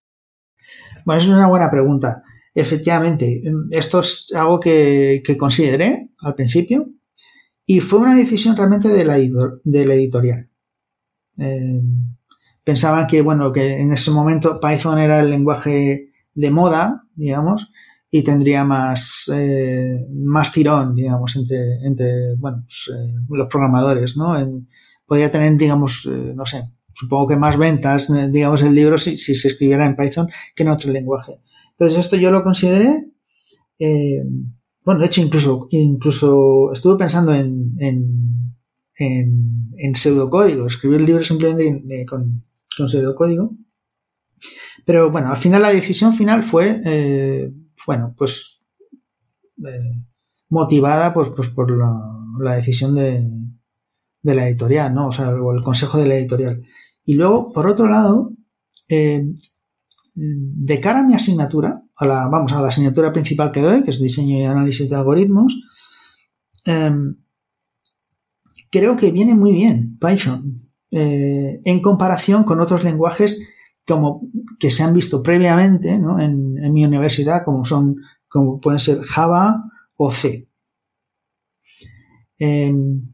Bueno, es una buena pregunta. Efectivamente, esto es algo que, que consideré al principio y fue una decisión realmente de la, editorial. Eh, pensaban que, bueno, que en ese momento Python era el lenguaje de moda, digamos, y tendría más, eh, más tirón, digamos, entre, entre bueno, pues, eh, los programadores, ¿no? podría tener, digamos, no sé, supongo que más ventas, digamos, el libro si, si, se escribiera en Python que en otro lenguaje. Entonces, esto yo lo consideré. Bueno, de hecho, incluso, incluso estuve pensando en, en, en, pseudocódigo, escribir el libro simplemente con, con pseudocódigo. Pero bueno, al final la decisión final fue, eh, bueno, pues eh, motivada pues, pues por la, decisión de, de, la editorial, ¿no? O sea, o el consejo de la editorial. Y luego, por otro lado, eh, de cara a mi asignatura, a la, vamos, a la asignatura principal que doy, que es diseño y análisis de algoritmos, em, creo que viene muy bien Python eh, en comparación con otros lenguajes como que se han visto previamente en, mi universidad, como son, como pueden ser Java o C. Em,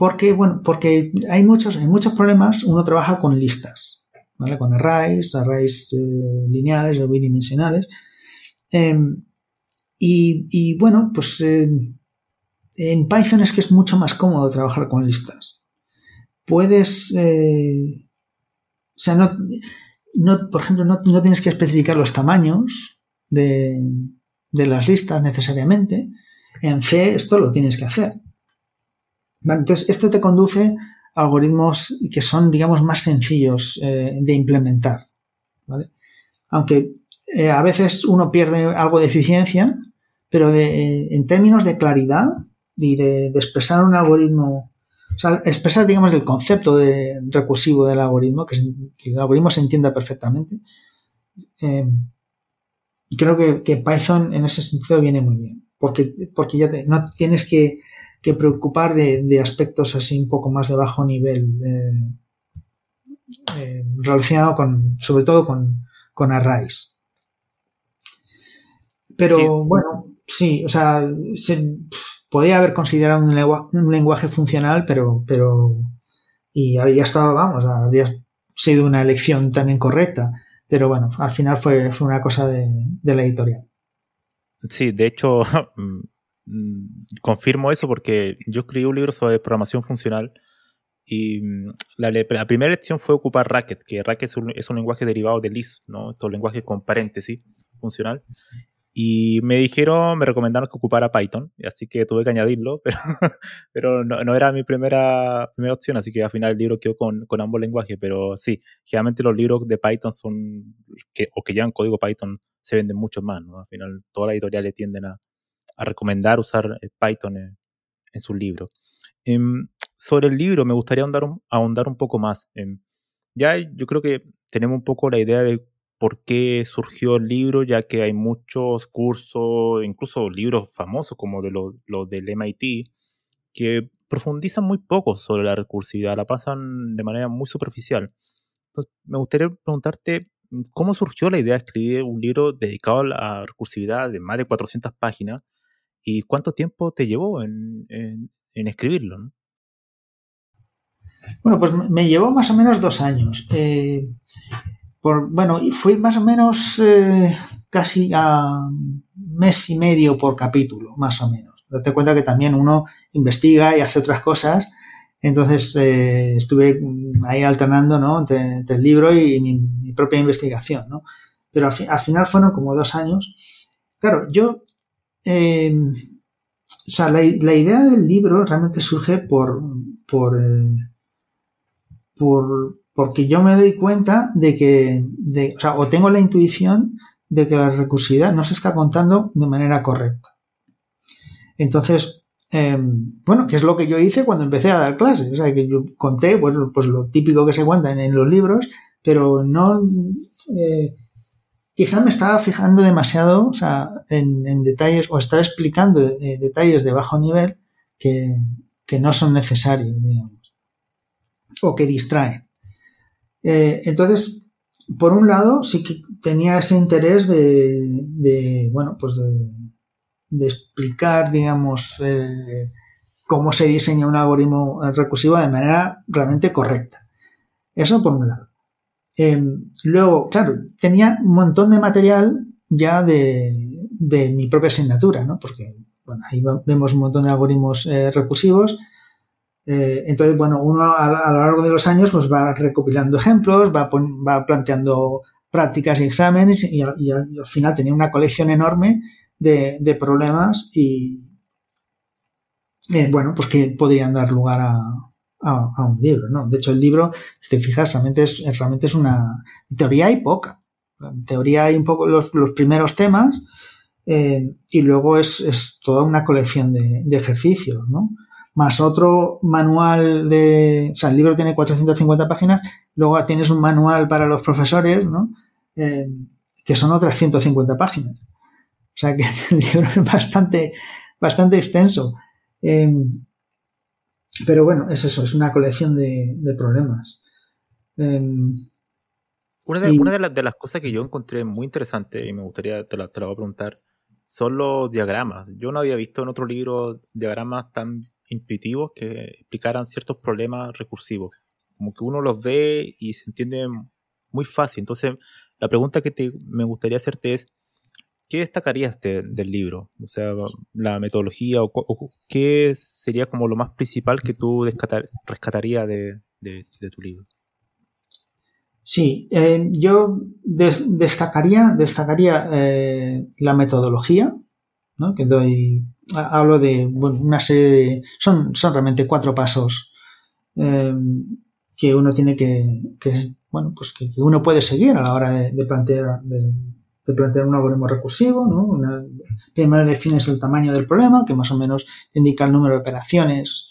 porque, bueno, porque hay muchos, hay muchos problemas, uno trabaja con listas. Con arrays, arrays eh, lineales o bidimensionales. Em, y, bueno, pues en Python es que es mucho más cómodo trabajar con listas. Puedes, eh, o sea, no, por ejemplo, no, tienes que especificar los tamaños de, de, las listas necesariamente. En C esto lo tienes que hacer. Entonces, esto te conduce algoritmos que son, digamos, más sencillos eh, de implementar. Aunque eh, a veces uno pierde algo de eficiencia, pero de, en términos de claridad y de, expresar un algoritmo, o sea, expresar, digamos, el concepto de recursivo del algoritmo, que, el algoritmo se entienda perfectamente, eh, creo que, Python en ese sentido viene muy bien, porque, porque ya no tienes que que preocupar de, aspectos así un poco más de bajo nivel eh, eh, relacionado con, sobre todo con, con arrays. Pero bueno, sí, o sea, se, podría haber considerado un, lenguaje funcional, pero, pero, y había estado, vamos, habría sido una elección también correcta, pero bueno, al final fue, fue una cosa de, de la editorial. Sí, de hecho, Mm, confirmo eso porque yo escribí un libro sobre programación funcional y mm, la, primera lección fue ocupar Racket, que Racket es un, lenguaje derivado de Lisp, ¿no? Estos lenguajes con paréntesis funcional. Y me dijeron, me recomendaron que ocupara Python, así que tuve que añadirlo, pero, pero no, era mi primera, primera opción, así que al final el libro quedó con, con ambos lenguajes, pero sí, generalmente los libros de Python son, que, o que llevan código Python, se venden mucho más, ¿no? Al final todas las editoriales tienden a, a recomendar usar eh, Python en, su libro. Em, sobre el libro me gustaría ahondar un, ahondar un poco más. Ya yo creo que tenemos un poco la idea de por qué surgió el libro, ya que hay muchos cursos, incluso libros famosos como de los lo del MIT, que profundizan muy poco sobre la recursividad, la pasan de manera muy superficial. Entonces, me gustaría preguntarte, ¿cómo surgió la idea de escribir un libro dedicado a la recursividad de más de 400 páginas? ¿Y cuánto tiempo te llevó en, escribirlo? Bueno, pues me llevó más o menos dos años. Eh, por, bueno, fui más o menos eh, casi a mes y medio por capítulo, más o menos. Date cuenta que también uno investiga y hace otras cosas. Entonces eh, estuve ahí alternando ¿no? entre, el libro y mi, propia investigación. ¿no? Pero al, final fueron como dos años. Claro, yo... Eh, o sea, la, idea del libro realmente surge por, por, por porque yo me doy cuenta de que, o tengo la intuición de que la recursividad no se está contando de manera correcta. Entonces, em, bueno, que es lo que yo hice cuando empecé a dar clases. O sea, que yo conté pues, pues lo típico que se cuenta en, los libros, pero no. Eh, quizá me estaba fijando demasiado en, detalles o estaba explicando eh, detalles de bajo nivel que, que no son necesarios, digamos, o que distraen. Eh, entonces, por un lado, sí que tenía ese interés de, bueno, pues de, explicar, digamos, eh, cómo se diseña un algoritmo recursivo de manera realmente correcta. Eso por un lado. Em, luego, claro, tenía un montón de material ya de, mi propia asignatura, ¿no? Porque, bueno, ahí vemos un montón de algoritmos eh, recursivos eh, entonces, bueno, uno a, lo largo de los años pues va recopilando ejemplos, va, va planteando prácticas y exámenes y, al final tenía una colección enorme de, problemas y, eh, bueno, pues que podrían dar lugar a, un libro, ¿no? De hecho, el libro, si te fijas, realmente es, realmente es una... teoría hay poca. En teoría hay un poco los, primeros temas eh, y luego es, toda una colección de, de ejercicios, ¿no? más otro manual de, o sea, el libro tiene 450 páginas, luego tienes un manual para los profesores, ¿no? Eh, que son otras 150 páginas. O sea que el libro es bastante, bastante extenso. Eh, pero bueno, es eso, es una colección de, problemas. Eh, una, de, de, las, cosas que yo encontré muy interesante y me gustaría, te la, te la voy a preguntar, son los diagramas. Yo no había visto en otro libro diagramas tan intuitivos que explicaran ciertos problemas recursivos. Como que uno los ve y se entiende muy fácil. Entonces, la pregunta que me gustaría hacerte es, ¿qué destacarías del libro? O sea, la metodología o, qué sería como lo más principal que tú rescatarías de, tu libro. Sí, eh, yo destacaría, destacaría eh, la metodología, ¿no? que doy hablo de una serie de... Son, son realmente cuatro pasos eh, que uno tiene que, bueno, pues que, uno puede seguir a la hora de, plantear, de, plantear un algoritmo recursivo. ¿no? primero defines el tamaño del problema, que más o menos indica el número de operaciones.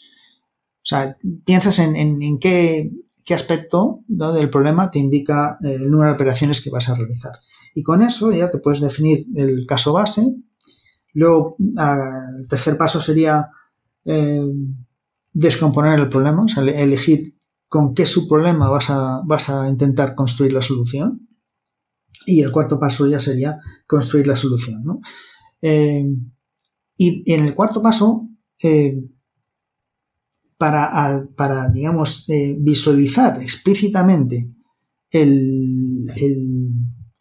O sea, piensas en, en, qué, qué, aspecto del problema te indica el número de operaciones que vas a realizar. Y con eso ya te puedes definir el caso base, Luego, el tercer paso sería eh, descomponer el problema, o sea, elegir con qué subproblema vas a, vas a intentar construir la solución. Y el cuarto paso ya sería construir la solución. ¿no? Eh, y en el cuarto paso, eh, para, para, digamos, visualizar explícitamente el,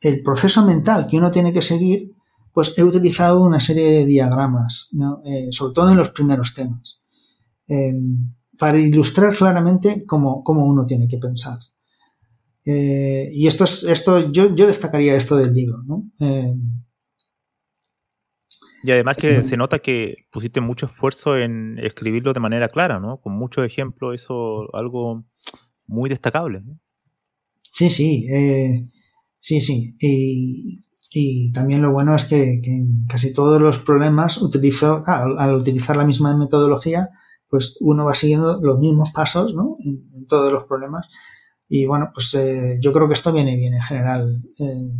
el, proceso mental que uno tiene que seguir, pues he utilizado una serie de diagramas, eh, sobre todo en los primeros temas, eh, para ilustrar claramente cómo, uno tiene que pensar. Eh, y esto es, esto, yo, yo destacaría esto del libro, y además que se nota que pusiste mucho esfuerzo en escribirlo de manera clara, ¿no? Con muchos ejemplos, eso algo muy destacable. Sí, sí, sí, sí. Y y también lo bueno es que, en casi todos los problemas utilizo, al utilizar la misma metodología, pues uno va siguiendo los mismos pasos ¿no? en, todos los problemas Y bueno, pues eh, yo creo que esto viene bien en general. Eh,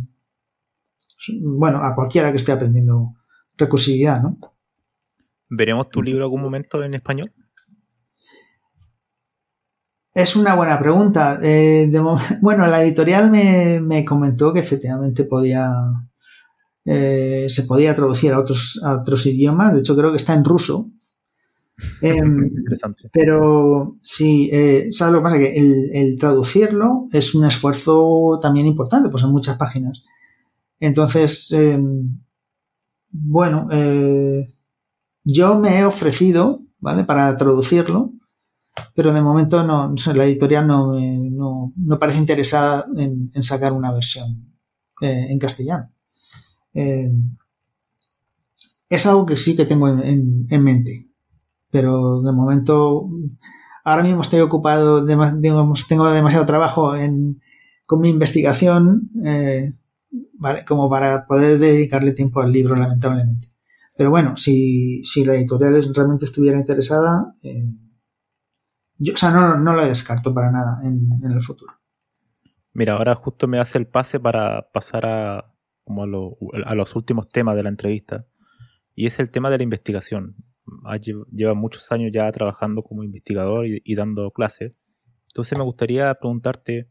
bueno, a cualquiera que esté aprendiendo recursividad, ¿no? ¿Veremos tu libro algún momento en español? Es una buena pregunta. Eh, bueno, la editorial me, comentó que efectivamente podía se podía traducir a otros, a otros idiomas. De hecho, creo que está en ruso. Em, Interesante. Pero sí, eh, ¿sabes lo que pasa? Que el, traducirlo es un esfuerzo también importante, pues en muchas páginas. Entonces, em, bueno, eh, yo me he ofrecido, ¿vale? Para traducirlo, pero de momento no, la editorial no, no, parece interesada en, sacar una versión eh, en castellano. Em, es algo que sí que tengo en mente pero de momento ahora mismo estoy ocupado, tengo demasiado trabajo en, con mi investigación eh, como para poder dedicarle tiempo al libro, lamentablemente. Pero bueno, si, si la editorial realmente estuviera interesada, eh, yo, o sea, no, no la descarto para nada en, en, el futuro. Mira, ahora justo me hace el pase para pasar a, como a, a los últimos temas de la entrevista. Y es el tema de la investigación lleva muchos años ya trabajando como investigador y, dando clases. Entonces me gustaría preguntarte,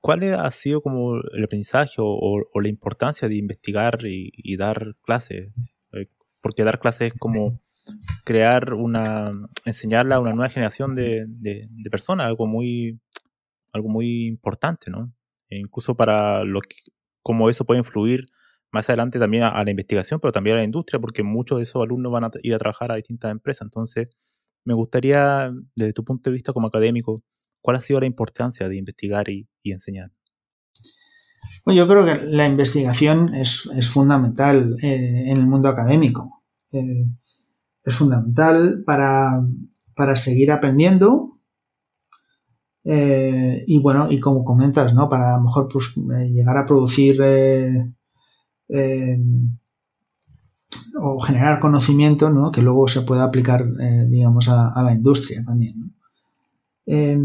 ¿cuál ha sido como el aprendizaje o, la importancia de investigar y, dar clases? Eh, porque dar clases es como crear una, enseñarle a una nueva generación de, personas, algo muy, algo muy importante, ¿no? E incluso para lo cómo eso puede influir más adelante también a, la investigación, pero también a la industria, porque muchos de esos alumnos van a ir a trabajar a distintas empresas. Entonces, me gustaría, desde tu punto de vista como académico, ¿cuál ha sido la importancia de investigar y, enseñar? Pues yo creo que la investigación es, fundamental eh, en el mundo académico. Eh, es fundamental para, seguir aprendiendo, eh, y bueno, y como comentas, ¿no? Para a lo mejor pues, llegar a producir o generar conocimiento que luego se pueda aplicar, eh, digamos, a, la industria también. Eh,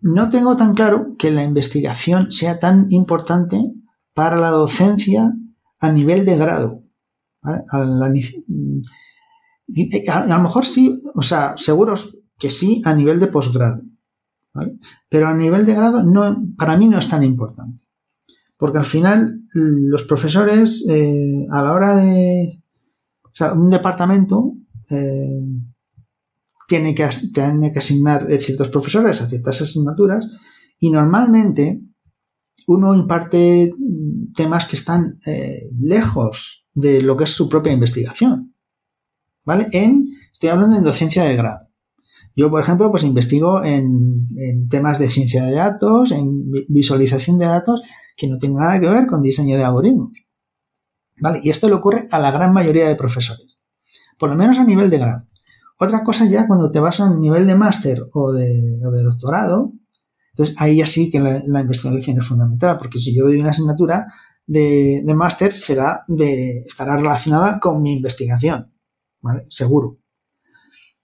¿no? tengo tan claro que la investigación sea tan importante para la docencia a nivel de grado. A, lo mejor sí, o sea, seguros que sí a nivel de posgrado. Pero a nivel de grado no, para mí no es tan importante. Porque al final los profesores eh, a la hora de... O sea, un departamento eh, tiene, que, tiene que asignar eh, ciertos profesores a ciertas asignaturas y normalmente uno imparte temas que están lejos de lo que es su propia investigación. ¿Vale? En, estoy hablando en docencia de grado. Yo, por ejemplo, pues investigo en temas de ciencia de datos, en visualización de datos que no tiene nada que ver con diseño de algoritmos. ¿Vale? Y esto le ocurre a la gran mayoría de profesores, por lo menos a nivel de grado. Otra cosa ya cuando te vas a nivel de máster o de, doctorado, entonces ahí ya sí que la, investigación es fundamental, porque si yo doy una asignatura de, máster, será de, estará relacionada con mi investigación, ¿vale? Seguro.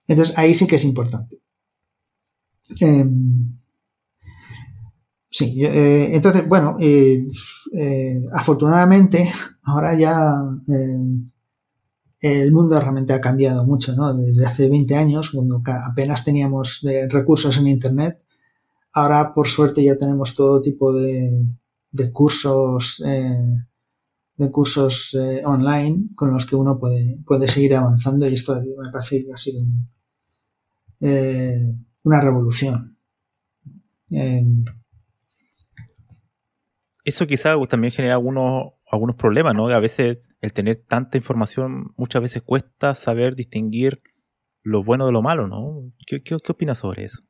Entonces ahí sí que es importante. Em, Sí, eh, entonces, bueno, eh, eh, afortunadamente ahora ya el mundo realmente ha cambiado mucho, ¿no? Desde hace 20 años, cuando apenas teníamos recursos en Internet, ahora por suerte ya tenemos todo tipo de, cursos, de cursos online con los que uno puede, puede seguir avanzando y esto me parece que ha sido una revolución eso quizá también genera algunos, algunos problemas, ¿no? A veces el tener tanta información muchas veces cuesta saber distinguir lo bueno de lo malo, ¿no? ¿Qué, qué, opinas sobre eso?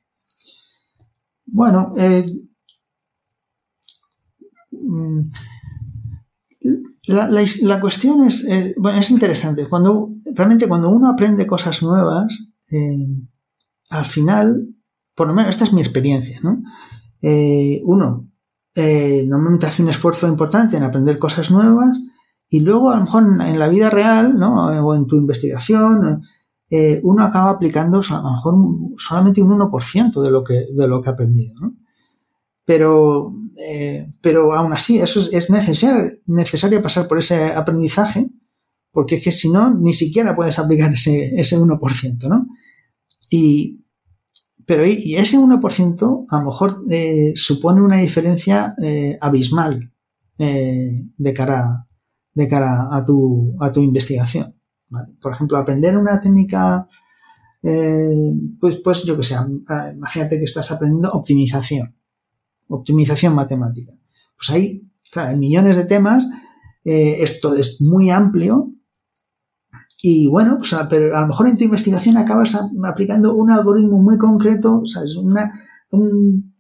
Bueno, eh, mm, la, cuestión es, eh, bueno, es interesante. Cuando, realmente cuando uno aprende cosas nuevas, eh, al final, por lo menos esta es mi experiencia, ¿no? uno eh, normalmente hace un esfuerzo importante en aprender cosas nuevas y luego a lo mejor en la vida real ¿no? o en tu investigación eh, uno acaba aplicando a lo mejor solamente un 1% de lo que, de lo que ha aprendido. pero, eh, pero aún así, eso es, necesario, necesario pasar por ese aprendizaje, porque es que si no, ni siquiera puedes aplicar ese, ese 1%, ¿no? Y, pero y ese 1% a lo mejor eh, supone una diferencia eh, abismal de, cara, de cara a tu, a tu investigación. Por ejemplo, aprender una técnica eh, pues, pues yo que sé, ah, imagínate que estás aprendiendo optimización, optimización matemática. Pues ahí, claro, hay millones de temas, eh, esto es muy amplio y bueno, pues a, pero a lo mejor en tu investigación acabas aplicando un algoritmo muy concreto, ¿sabes? Una, un,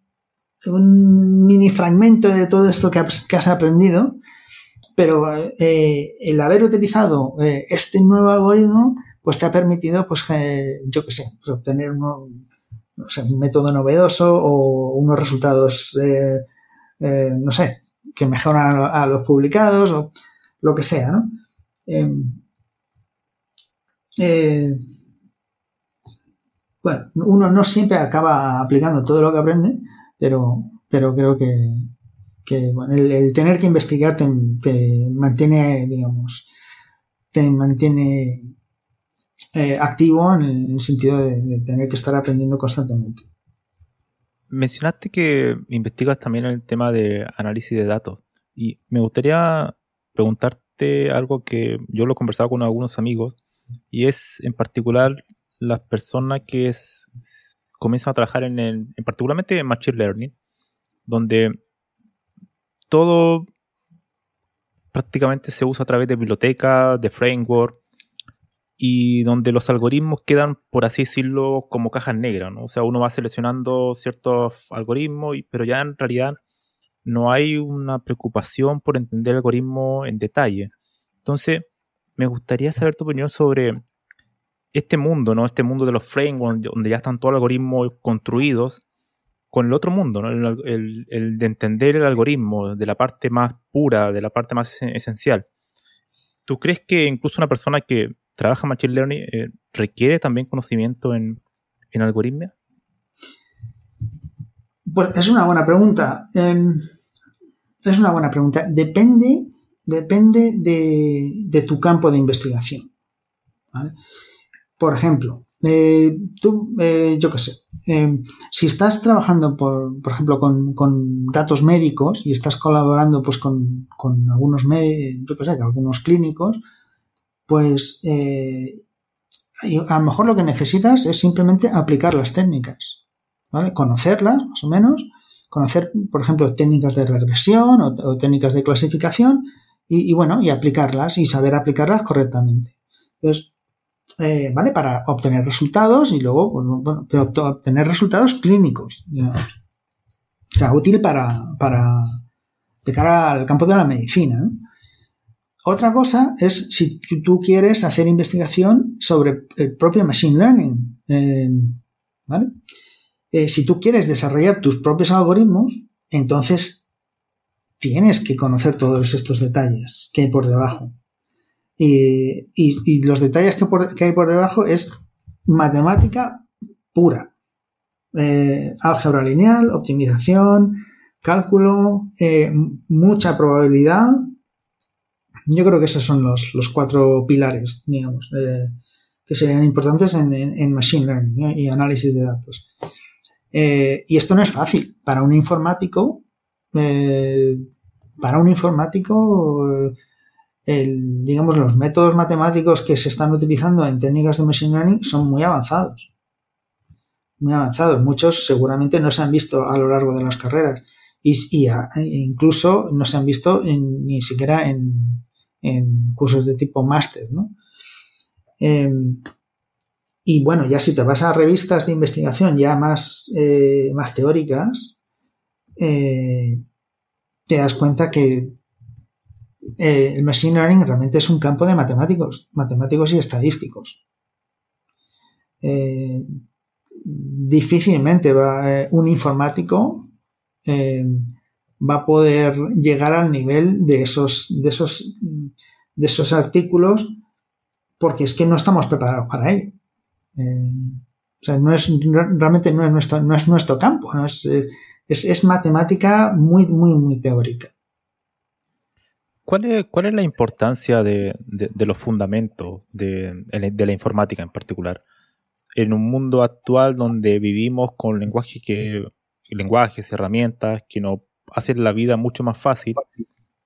un mini fragmento de todo esto que has, aprendido, pero eh, el haber utilizado este nuevo algoritmo pues te ha permitido, pues, yo qué sé, pues obtener un método novedoso o unos resultados, eh, eh, no sé, que mejoran a, los publicados o lo que sea, ¿no? Eh, bueno, uno no siempre acaba aplicando todo lo que aprende, pero, pero creo que, el, tener que investigar te, te mantiene, digamos, te mantiene eh, activo en el, sentido de, tener que estar aprendiendo constantemente. Mencionaste que investigas también el tema de análisis de datos y me gustaría preguntarte algo que yo lo he conversado con algunos amigos y es en particular las personas que es, comienzan a trabajar en, el, en particularmente en Machine Learning, donde todo prácticamente se usa a través de bibliotecas, de framework, y donde los algoritmos quedan, por así decirlo, como cajas negras, ¿no? O sea, uno va seleccionando ciertos algoritmos, pero ya en realidad no hay una preocupación por entender el algoritmo en detalle. Entonces, me gustaría saber tu opinión sobre este mundo, ¿no? Este mundo de los frameworks, donde ya están todos los algoritmos construidos, con el otro mundo, ¿no? el, de entender el algoritmo, de la parte más pura, de la parte más esencial. ¿Tú crees que incluso una persona que trabaja Machine Learning eh, requiere también conocimiento en, en algoritmia? Pues es una buena pregunta. Em, es una buena pregunta. Depende, depende de, tu campo de investigación. Por ejemplo, eh, tú, eh, yo qué sé, em, si estás trabajando, por, por ejemplo, con, datos médicos y estás colaborando pues, con, algunos, qué sé, algunos clínicos, pues eh, a lo mejor lo que necesitas es simplemente aplicar las técnicas, ¿vale? Conocerlas, más o menos, conocer, por ejemplo, técnicas de regresión o, técnicas de clasificación y, bueno, y aplicarlas y saber aplicarlas correctamente. Entonces, eh, ¿vale? Para obtener resultados y luego, pues, bueno, pero obtener resultados clínicos. O sea, útil para, para, de cara al campo de la medicina. Otra cosa es si tú quieres hacer investigación sobre el propio Machine Learning. ¿vale? Eh, si tú quieres desarrollar tus propios algoritmos, entonces tienes que conocer todos estos detalles que hay por debajo. Y, los detalles que, hay por debajo es matemática pura. Eh, álgebra lineal, optimización, cálculo, eh, mucha probabilidad yo creo que esos son los, cuatro pilares, digamos, eh, que serían importantes en, Machine Learning y análisis de datos. Y esto no es fácil. Para un informático, para un informático, digamos, los métodos matemáticos que se están utilizando en técnicas de Machine Learning son muy avanzados. Muy avanzados. Muchos seguramente no se han visto a lo largo de las carreras. Y, incluso no se han visto ni siquiera en, en cursos de tipo máster, ¿no? Em, y bueno, ya si te vas a revistas de investigación ya más, eh, más teóricas, eh, te das cuenta que eh, el Machine Learning realmente es un campo de matemáticos, matemáticos y estadísticos. difícilmente va un informático va a poder llegar al nivel de esos, de esos, de esos artículos porque es que no estamos preparados para ello. Eh, o sea, no es, realmente no es nuestro, no es nuestro campo, ¿no? es, eh, es, matemática muy, muy, muy teórica. ¿Cuál es, cuál es la importancia de, los fundamentos de, la informática en particular? En un mundo actual donde vivimos con lenguajes, que, lenguajes herramientas que nos hacen la vida mucho más fácil,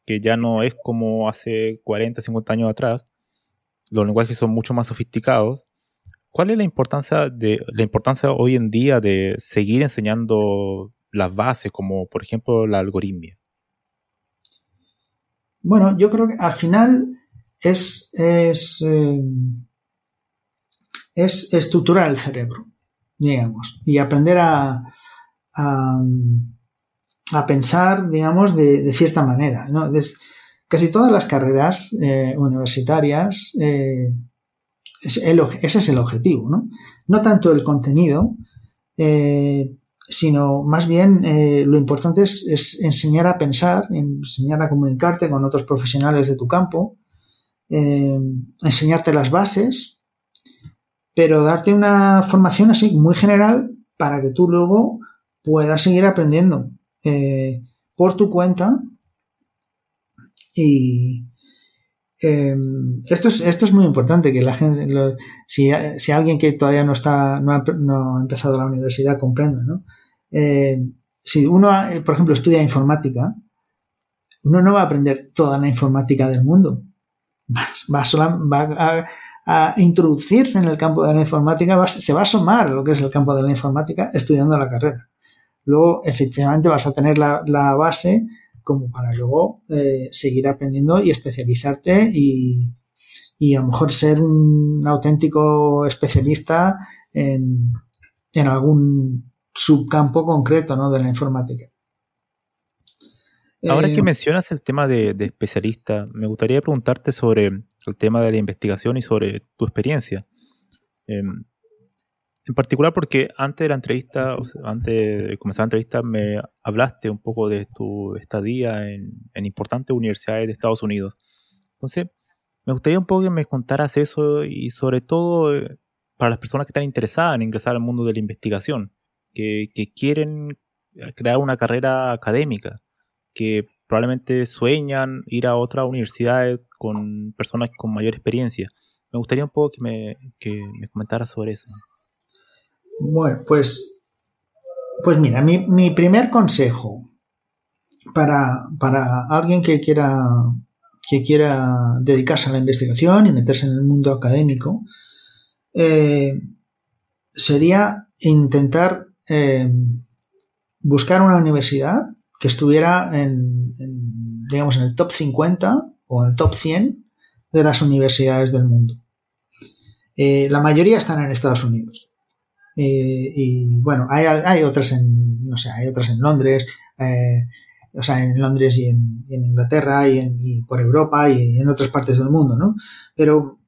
que ya no es como hace 40, 50 años atrás, los lenguajes son mucho más sofisticados. ¿Cuál es la importancia de la importancia hoy en día de seguir enseñando las bases, como por ejemplo la algoritmia? Bueno, yo creo que al final es, es, eh, es estructurar el cerebro, digamos, y aprender a, a, pensar, digamos, de, cierta manera. ¿no? casi todas las carreras eh, universitarias, eh, ese es el objetivo, ¿no? No tanto el contenido, sino más bien eh, lo importante es, enseñar a pensar, enseñar a comunicarte con otros profesionales de tu campo, eh, enseñarte las bases, pero darte una formación así muy general para que tú luego puedas seguir aprendiendo eh, por tu cuenta y esto, es, esto es muy importante que la gente, si, si, alguien que todavía no está, no ha, no ha empezado la universidad comprenda, ¿no? Eh, si uno, eh, por ejemplo, estudia informática, uno no va a aprender toda la informática del mundo. Va, a, introducirse en el campo de la informática, se va a asomar a lo que es el campo de la informática estudiando la carrera. Luego, efectivamente, vas a tener la, base como para luego eh, seguir aprendiendo y especializarte y, y, a lo mejor ser un auténtico especialista en, en algún subcampo concreto ¿no? de la informática. Ahora que eh, mencionas el tema de, especialista, me gustaría preguntarte sobre el tema de la investigación y sobre tu experiencia. Em, en particular porque antes de la entrevista, antes de comenzar la entrevista, me hablaste un poco de tu estadía en, en, importantes universidades de Estados Unidos. Entonces, me gustaría un poco que me contaras eso y sobre todo eh, para las personas que están interesadas en ingresar al mundo de la investigación que, quieren eh, crear una carrera académica, que probablemente sueñan ir a otra universidad con personas con mayor experiencia. Me gustaría un poco que me, que me comentaras sobre eso. Bueno, pues, pues mira, mi, primer consejo para, para, alguien que quiera, que quiera dedicarse a la investigación y meterse en el mundo académico eh, sería intentar eh, buscar una universidad que estuviera en, digamos, en el top 50 o en el top 100 de las universidades del mundo. Eh, la mayoría están en Estados Unidos. Eh, y bueno, hay, otras en, no sé, hay otras en Londres, o sea, en Londres y en, Inglaterra y, por Europa y en otras partes del mundo, ¿no? Pero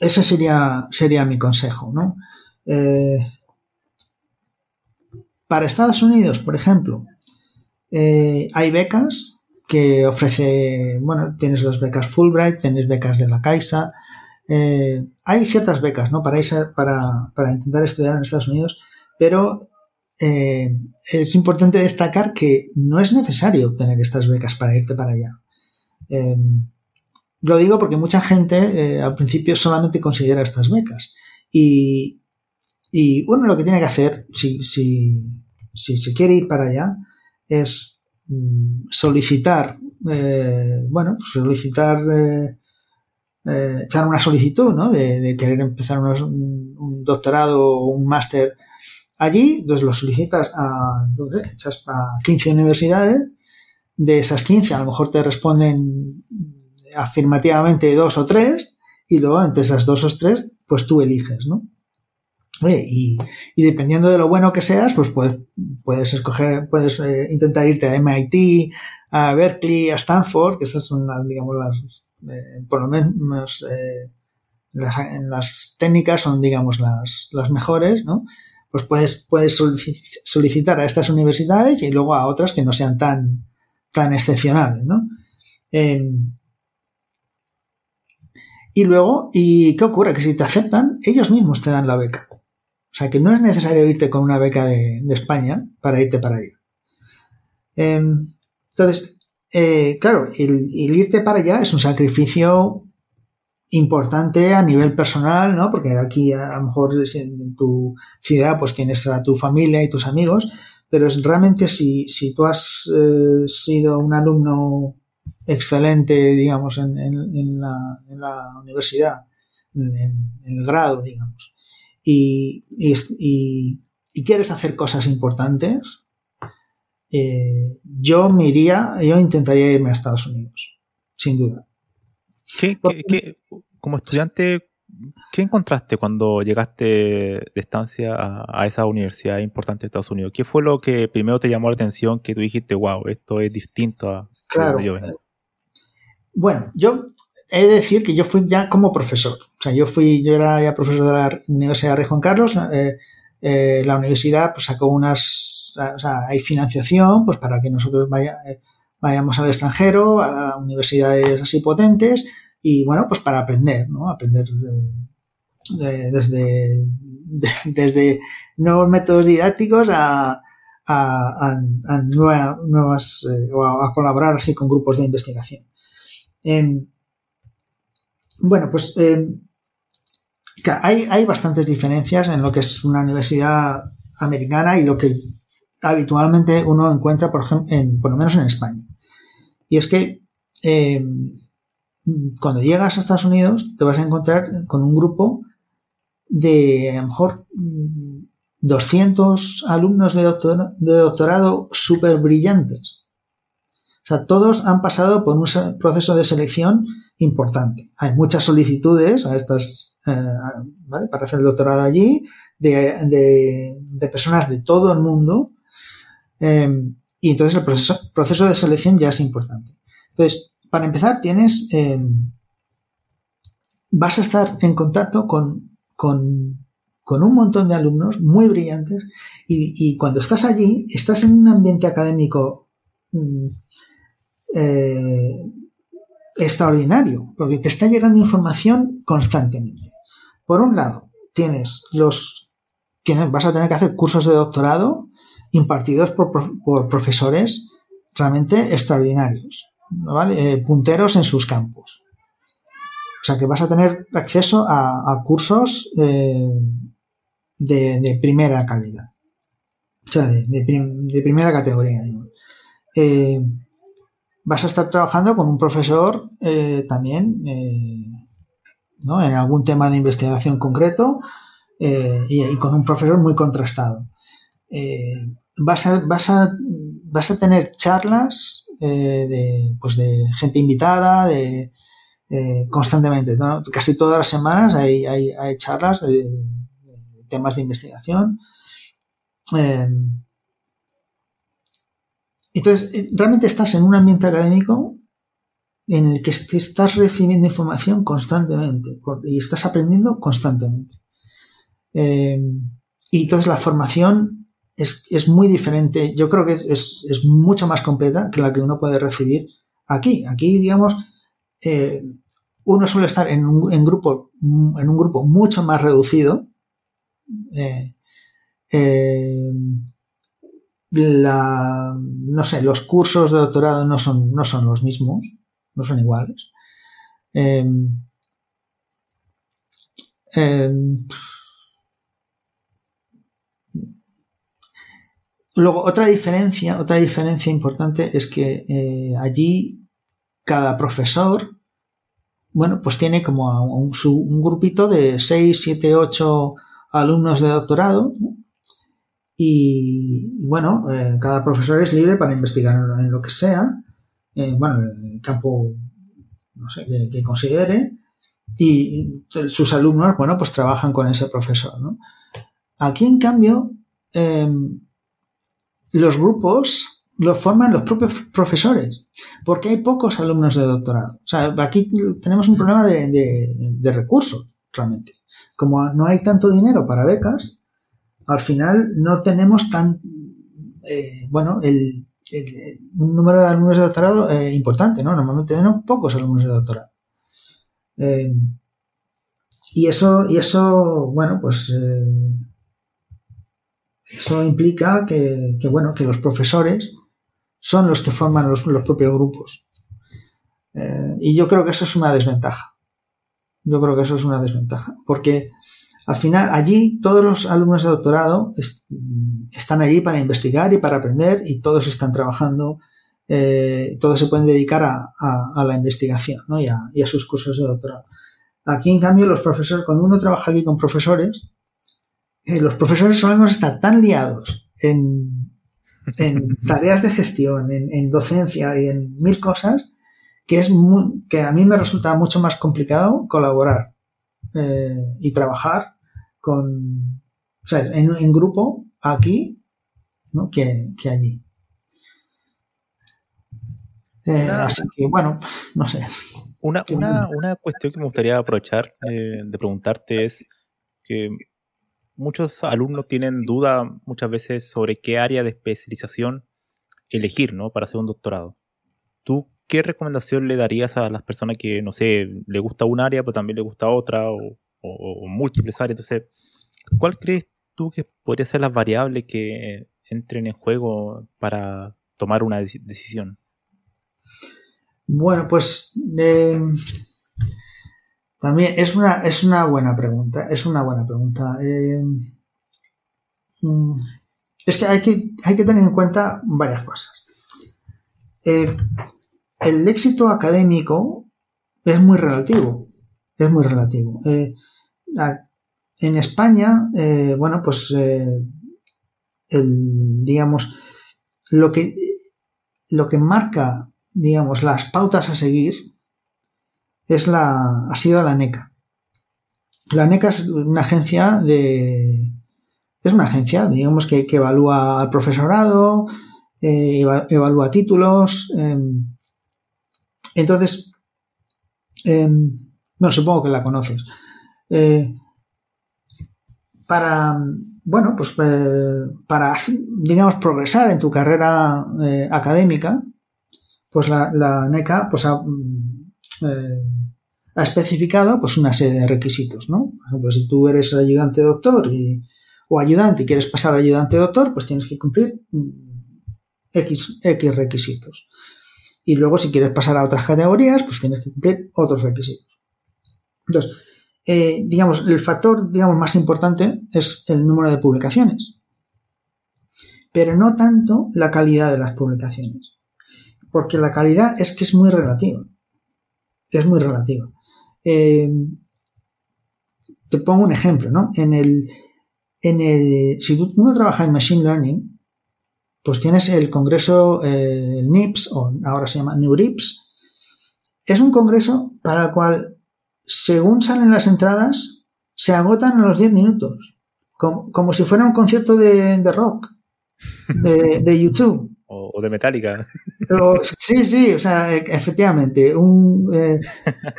ese sería, sería mi consejo, ¿no? Para Estados Unidos, por ejemplo, eh, hay becas que ofrece, bueno, tienes las becas Fulbright, tienes becas de la Caixa, eh, hay ciertas becas, ¿no? Para, para, intentar estudiar en Estados Unidos, pero eh, es importante destacar que no es necesario obtener estas becas para irte para allá. lo digo porque mucha gente al principio solamente considera estas becas y, y bueno, lo que tiene que hacer, si, se quiere ir para allá, es mm, solicitar, eh, bueno, pues solicitar, eh, eh, echar una solicitud, ¿no? De, querer empezar un, doctorado o un máster allí, entonces lo solicitas a, echas a 15 universidades, de esas 15 a lo mejor te responden afirmativamente dos o tres, y luego entre esas dos o tres, pues tú eliges, ¿no? Y, dependiendo de lo bueno que seas, pues puedes, puedes escoger, puedes eh, intentar irte a MIT, a Berkeley, a Stanford, que esas son las, digamos, las, eh, por lo menos eh, las, las técnicas son, digamos, las, las mejores, ¿no? Pues puedes, puedes solicitar a estas universidades y luego a otras que no sean tan, tan excepcionales, ¿no? Em, y luego, ¿y qué ocurre? Que si te aceptan, ellos mismos te dan la beca. O sea que no es necesario irte con una beca de, España para irte para allá. Em, entonces, eh, claro, el, irte para allá es un sacrificio importante a nivel personal, ¿no? Porque aquí a, lo mejor en tu ciudad pues tienes a tu familia y tus amigos, pero es realmente si, si tú has eh, sido un alumno excelente, digamos, en, la, universidad, en, el grado, digamos, y, y, y, quieres hacer cosas importantes, eh, yo me iría, yo intentaría irme a Estados Unidos, sin duda. ¿Qué, qué, como estudiante, ¿qué encontraste cuando llegaste de estancia a, esa universidad importante de Estados Unidos? ¿Qué fue lo que primero te llamó la atención que tú dijiste, wow, esto es distinto a claro, yo Bueno, yo he de decir que yo fui ya como profesor. O sea, yo fui, yo era ya profesor de la Universidad de Rey Juan Carlos. Eh, eh, la universidad pues sacó unas, o sea, hay financiación pues para que nosotros eh, vayamos al extranjero, a universidades así potentes y bueno, pues para aprender, ¿no? Aprender desde, desde nuevos métodos didácticos a, a, nuevas, o a, colaborar así con grupos de investigación. Bueno, pues eh, hay, hay bastantes diferencias en lo que es una universidad americana y lo que habitualmente uno encuentra, por ejemplo, en, por lo menos en España. Y es que eh, cuando llegas a Estados Unidos te vas a encontrar con un grupo de a lo mejor 200 alumnos de, de doctorado súper brillantes. O sea, todos han pasado por un proceso de selección importante. Hay muchas solicitudes a estas, eh, para hacer el doctorado allí, de, personas de todo el mundo. Em, y entonces el proceso, de selección ya es importante. Entonces, para empezar, tienes, em, vas a estar en contacto con, con, un montón de alumnos muy brillantes y, cuando estás allí, estás en un ambiente académico mm, eh, extraordinario, porque te está llegando información constantemente. Por un lado, tienes los tienes, vas a tener que hacer cursos de doctorado impartidos por, profesores realmente extraordinarios, ¿vale? Eh, punteros en sus campos. O sea que vas a tener acceso a, cursos eh, de, primera calidad. O sea, de, primera categoría. Eh, vas a estar trabajando con un profesor eh, también eh, ¿no? en algún tema de investigación concreto eh, y, con un profesor muy contrastado. Vas a, vas, a, vas, a, tener charlas de, pues de gente invitada, de, constantemente. Casi todas las semanas hay, hay, hay charlas de, de, temas de investigación. Entonces, eh, realmente estás en un ambiente académico en el que estás recibiendo información constantemente y estás aprendiendo constantemente. Eh, y entonces la formación es, muy diferente, yo creo que es, mucho más completa que la que uno puede recibir aquí. Aquí, digamos, eh, uno suele estar en un, grupo, en un grupo mucho más reducido la, no sé, los cursos de doctorado no son, no son los mismos, no son iguales. Em, em, luego, otra diferencia, otra diferencia importante es que eh, allí cada profesor, bueno, pues tiene como un, un grupito de 6, 7, 8 alumnos de doctorado, y, bueno, eh, cada profesor es libre para investigar en, lo que sea, eh, bueno, en el campo, no sé, que, considere, y sus alumnos, bueno, pues trabajan con ese profesor. Aquí, en cambio, em, los grupos los forman los propios profesores, porque hay pocos alumnos de doctorado. O sea, aquí tenemos un problema de recursos, realmente. Como no hay tanto dinero para becas, al final no tenemos tan, eh, bueno, el, un número de alumnos de doctorado eh, importante, ¿no? Normalmente tenemos pocos alumnos de doctorado. Eh, y eso, y eso, bueno, pues eso implica que, bueno, que los profesores son los que forman los, propios grupos. Y yo creo que eso es una desventaja. Yo creo que eso es una desventaja. Porque al final allí todos los alumnos de doctorado están allí para investigar y para aprender y todos están trabajando, eh, todos se pueden dedicar a, la investigación y, a, sus cursos de doctorado. Aquí, en cambio, los profesores, cuando uno trabaja aquí con profesores, eh, los profesores solemos estar tan liados en, tareas de gestión, en, docencia y en mil cosas, que, es que a mí me resulta mucho más complicado colaborar eh, y trabajar con, En, grupo aquí que, allí. Eh, así que, bueno, no sé. Una, una, cuestión que me gustaría aprovechar de preguntarte es que muchos alumnos tienen duda muchas veces sobre qué área de especialización elegir, ¿no? Para hacer un doctorado. ¿Tú qué recomendación le darías a las personas que, no sé, le gusta un área, pero también le gusta otra, o, múltiples áreas? Entonces, ¿cuál crees tú que podría ser las variables que entren en juego para tomar una decisión? Bueno, pues eh, también es una, es una buena pregunta, es una buena pregunta. Eh, mm, es que hay, que hay que tener en cuenta varias cosas. Eh, el éxito académico es muy relativo, es muy relativo. En España, bueno, pues el, digamos, lo que, lo que marca, digamos, las pautas a seguir es la, ha sido la NECA. La NECA es una agencia de. Es una agencia, digamos, que, evalúa al profesorado, eh, evalúa títulos. Em, entonces, em, bueno, supongo que la conoces. Eh, para, bueno, pues eh, para, digamos, progresar en tu carrera académica, pues la, NECA pues, ha, eh, ha especificado pues una serie de requisitos, ¿no? Por ejemplo, si tú eres ayudante doctor o ayudante y quieres pasar a ayudante doctor, pues tienes que cumplir mm, X, X requisitos. Y luego, si quieres pasar a otras categorías, pues tienes que cumplir otros requisitos. Entonces, eh, digamos, el factor digamos, más importante es el número de publicaciones, pero no tanto la calidad de las publicaciones, porque la calidad es que es muy relativa es muy relativa. Eh, te pongo un ejemplo, ¿no? En el, en el, si uno trabaja en Machine Learning, pues tienes el congreso, eh, NIPS, o ahora se llama NeurIPS. Es un congreso para el cual, según salen las entradas, se agotan a los 10 minutos. Como, si fuera un concierto de, rock de, de YouTube o, de Metallica. sí, sí, o sea, e, efectivamente, un, eh,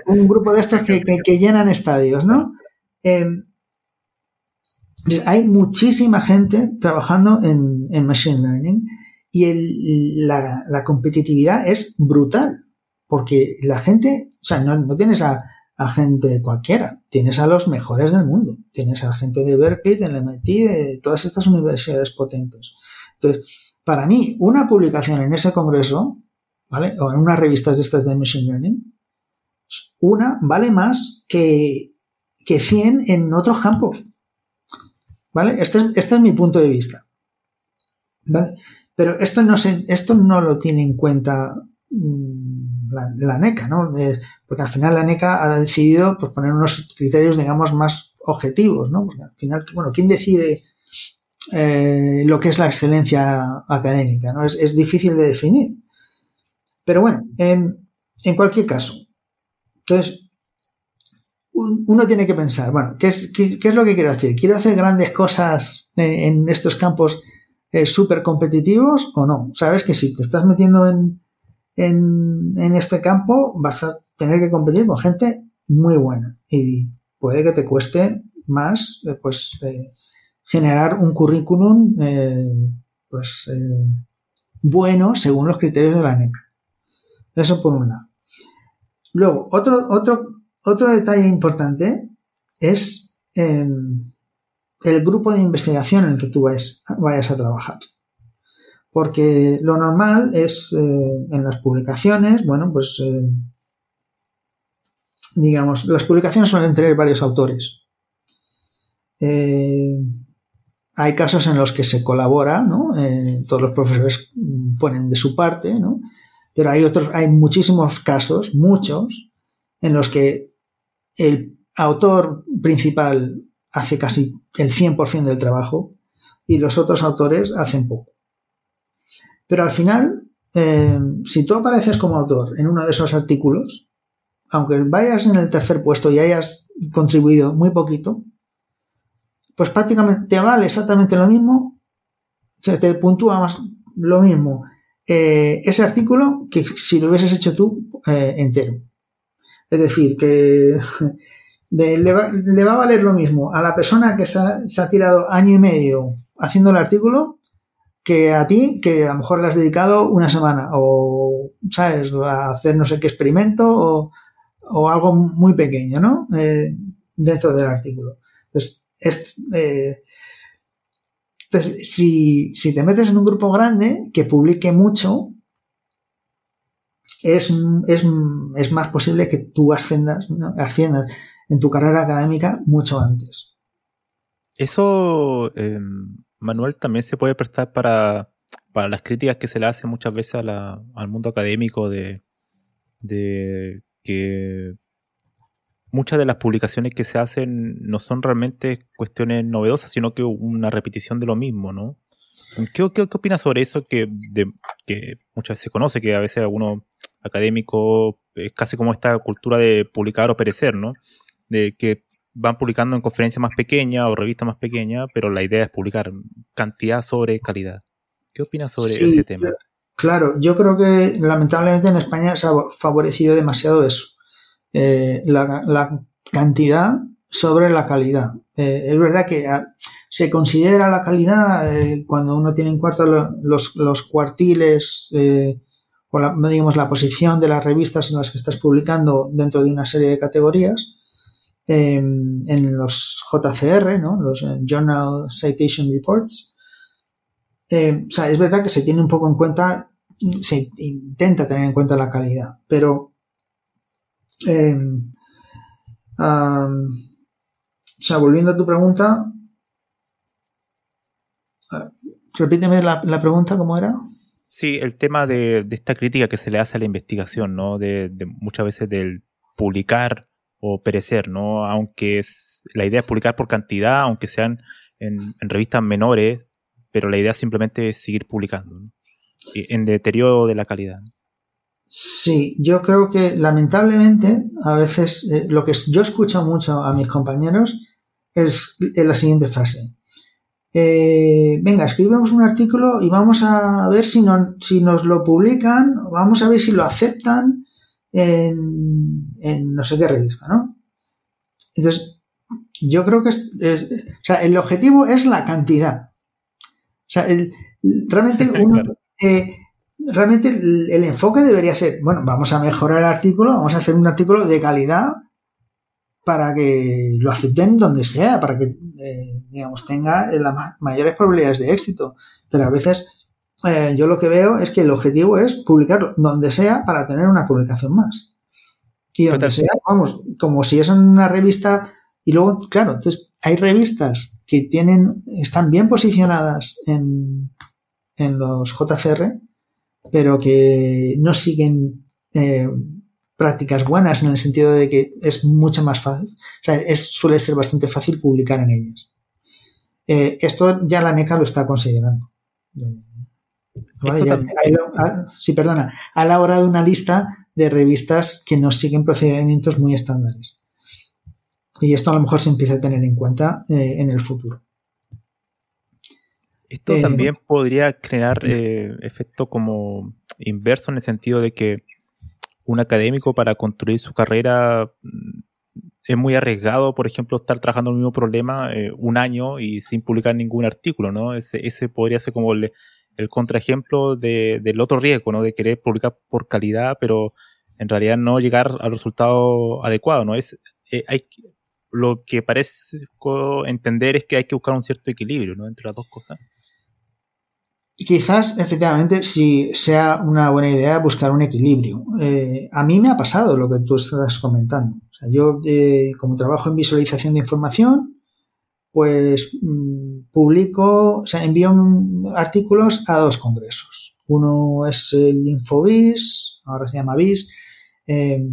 un grupo de estos que, llenan estadios, ¿no? Em, hay muchísima gente trabajando en, Machine Learning y la, competitividad es brutal, porque la gente, o sea, no, tienes a, gente cualquiera, tienes a los mejores del mundo, tienes a gente de Berkeley, de MIT, de todas estas universidades potentes. Entonces, para mí, una publicación en ese congreso, ¿vale? O en unas revistas de estas de Machine Learning, una vale más que, que 100 en otros campos. ¿Vale? Este es, este es mi punto de vista. ¿Vale? Pero esto no, se, esto no lo tiene en cuenta mm, la, NECA, ¿no? Eh, porque al final la NECA ha decidido pues, poner unos criterios, digamos, más objetivos, ¿no? Porque al final, bueno, ¿quién decide eh, lo que es la excelencia académica, ¿no? Es, difícil de definir. Pero bueno, en, cualquier caso, entonces, uno tiene que pensar, bueno, ¿qué es, lo que quiero hacer? ¿Quiero hacer grandes cosas en, estos campos eh, súper competitivos o no? Sabes que si te estás metiendo en, en, este campo, vas a tener que competir con gente muy buena y puede que te cueste más, eh, pues, generar un currículum eh, pues, eh, bueno según los criterios de la NEC. Eso por un lado. Luego, otro, otro, otro detalle importante es el grupo de investigación en el que tú vayas a trabajar. Porque lo normal es eh, en las publicaciones, bueno, pues eh, digamos, las publicaciones suelen tener varios autores. Eh, hay casos en los que se colabora, ¿no? todos los profesores ponen de su parte, ¿no? Pero hay otros, hay muchísimos casos, muchos, en los que el autor principal hace casi el 100% del trabajo y los otros autores hacen poco. Pero al final, eh, si tú apareces como autor en uno de esos artículos, aunque vayas en el tercer puesto y hayas contribuido muy poquito, pues prácticamente te vale exactamente lo mismo, se te puntúa más lo mismo eh, ese artículo que si lo hubieses hecho tú eh, entero. Es decir, que le, va, a valer lo mismo a la persona que se ha, tirado año y medio haciendo el artículo que a ti, que a lo mejor le has dedicado una semana o, ¿sabes?, a hacer no sé qué experimento o, algo muy pequeño, ¿no? Eh, dentro del artículo. Entonces, eh, entonces si, si, te metes en un grupo grande que publique mucho, es, es, más posible que tú asciendas, asciendas en tu carrera académica mucho antes. Eso, em, Manuel, también se puede prestar para, las críticas que se le hace muchas veces al mundo académico de, que muchas de las publicaciones que se hacen no son realmente cuestiones novedosas, sino que una repetición de lo mismo, ¿no? ¿Qué, qué, opinas sobre eso que, que muchas veces se conoce, que a veces algunos académicos es casi como esta cultura de publicar o perecer, ¿no? de que van publicando en conferencias más pequeñas o revistas más pequeñas, pero la idea es publicar cantidad sobre calidad. ¿Qué opinas sobre ese tema? Claro, yo creo que lamentablemente en España se ha favorecido demasiado eso. Eh, la, cantidad sobre la calidad. Eh, es verdad que ah, se considera la calidad eh, cuando uno tiene en cuenta los, los cuartiles o la, digamos, la posición de las revistas en las que estás publicando dentro de una serie de categorías, en los JCR, ¿no? los eh, Journal Citation Reports. Eh, o sea, es verdad que se tiene un poco en cuenta, se intenta tener en cuenta la calidad, pero em, o sea, volviendo a tu pregunta, repíteme la, pregunta, ¿cómo era? Sí, el tema de, esta crítica que se le hace a la investigación, ¿no? de muchas veces del publicar o perecer, ¿no? Aunque es, la idea es publicar por cantidad, aunque sean en, revistas menores, pero la idea simplemente es seguir publicando, en deterioro de la calidad. Sí, yo creo que lamentablemente a veces eh, lo que yo escucho mucho a mis compañeros es, la siguiente frase. Eh, venga, escribimos un artículo y vamos a ver no, si nos lo publican, vamos a ver si lo aceptan en, no sé qué revista, ¿no? Entonces, yo creo que es, o sea, el objetivo es la cantidad. O sea, realmente eh, realmente el, enfoque debería ser, bueno, vamos a mejorar el artículo, vamos a hacer un artículo de calidad para que lo acepten donde sea, para que, eh, digamos, tenga las mayores probabilidades de éxito. Pero a veces eh, yo lo que veo es que el objetivo es publicarlo donde sea para tener una publicación más. Y donde sea, vamos, como si es en una revista. Y luego, claro, entonces hay revistas que tienen, están bien posicionadas en, en los JCR, pero que no siguen eh, prácticas buenas en el sentido de que es mucho más fácil. O sea, es, suele ser bastante fácil publicar en ellas. Eh, esto ya la NECA lo está considerando sí, perdona. Ha elaborado una lista de revistas que no siguen procedimientos muy estándares. Y esto a lo mejor se empieza a tener en cuenta eh, en el futuro. Esto eh, también podría crear eh, efecto como inverso en el sentido de que un académico para construir su carrera mm, es muy arriesgado, por ejemplo, estar trabajando en el mismo problema un año y sin publicar ningún artículo, ¿no? Ese, ese podría ser como el, el contraejemplo del otro riesgo, ¿no? De querer publicar por calidad, pero en realidad no llegar al resultado adecuado, ¿no? Es, eh, lo que parece entender es que hay que buscar un cierto equilibrio ¿no? entre las dos cosas. Quizás, efectivamente, si sea una buena idea buscar un equilibrio. Eh, a mí me ha pasado lo que tú estás comentando. yo, eh, como trabajo en visualización de información, pues mm, publico, o sea, envío artículos a dos congresos. Uno es el Infobis, ahora se llama BIS, eh,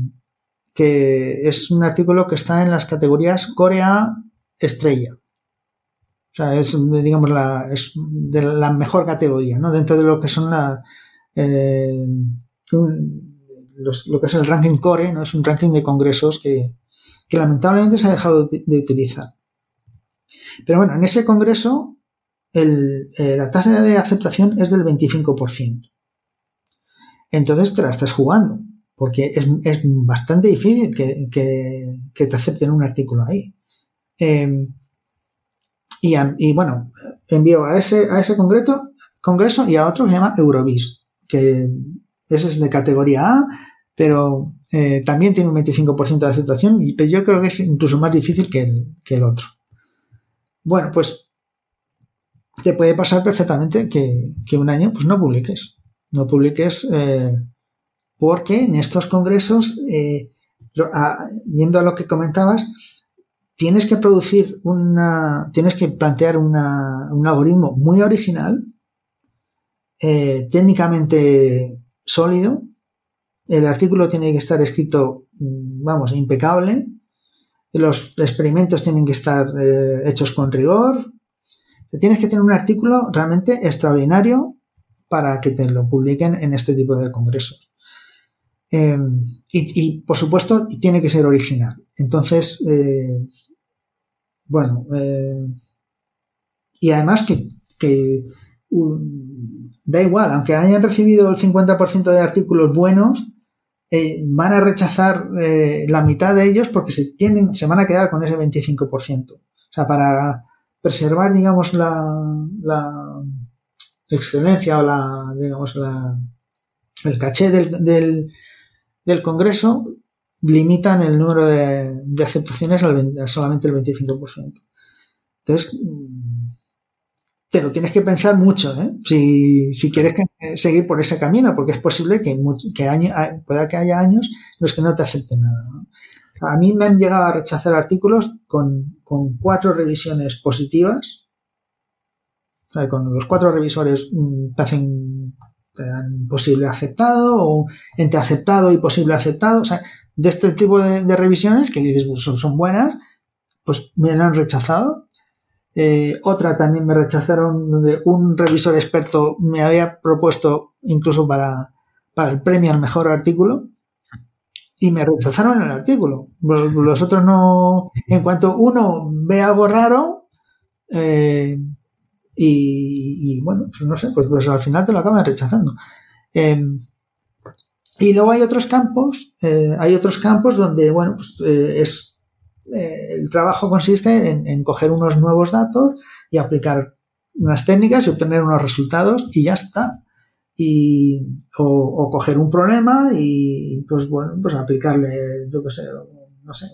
que es un artículo que está en las categorías Corea Estrella. O sea, es, digamos, la, es de la mejor categoría, ¿no? Dentro de lo que son la, eh, lo que es el ranking Core, ¿no? Es un ranking de congresos que, lamentablemente se ha dejado de, utilizar. Pero bueno, en ese congreso eh, la tasa de aceptación es del 25%. Entonces te la estás jugando porque es, bastante difícil que, te acepten un artículo ahí. Em, y, bueno, envío a ese, a ese congreso y a otro que se llama Eurovis, que ese es de categoría A, pero eh, también tiene un 25% de aceptación y yo creo que es incluso más difícil que el otro. Bueno, pues te puede pasar perfectamente que, un año pues no publiques. No publiques eh, porque en estos congresos, eh, yendo a lo que comentabas, tienes que producir una, tienes que plantear un algoritmo muy original, eh, técnicamente sólido, el artículo tiene que estar escrito, mm, vamos, impecable, los experimentos tienen que estar eh, hechos con rigor, tienes que tener un artículo realmente extraordinario para que te lo publiquen en este tipo de congresos. Em, y, por supuesto, tiene que ser original. Entonces, eh, bueno, eh, y además que, da igual, aunque hayan recibido el 50% de artículos buenos, eh, van a rechazar la mitad de ellos porque se, tienen, se van a quedar con ese 25%. O sea, para preservar, digamos, la, excelencia o la, digamos, la, el caché del, del Congreso limitan el número de, aceptaciones al, a solamente el 25%. Entonces, mm, te lo tienes que pensar mucho, ¿eh? si, quieres seguir por ese camino, porque es posible que, que pueda que haya años en los que no te acepten nada. A mí me han llegado a rechazar artículos con, cuatro revisiones positivas. con los cuatro revisores mm, te hacen posible aceptado o entre aceptado y posible aceptado. O sea, de este tipo de, revisiones que dices pues, son, buenas, pues me han rechazado. Eh, otra también me rechazaron donde un revisor experto me había propuesto incluso para, el premio al mejor artículo y me rechazaron el artículo. Los, otros no, en cuanto uno ve algo raro, eh, y, bueno, pues no sé, pues, pues, al final te lo acaban rechazando. Em, y luego hay otros campos, eh, hay otros campos donde, bueno, pues es, eh, el trabajo consiste en, coger unos nuevos datos y aplicar unas técnicas y obtener unos resultados y ya está. Y, o, coger un problema y, pues bueno, pues aplicarle, yo qué sé, no sé,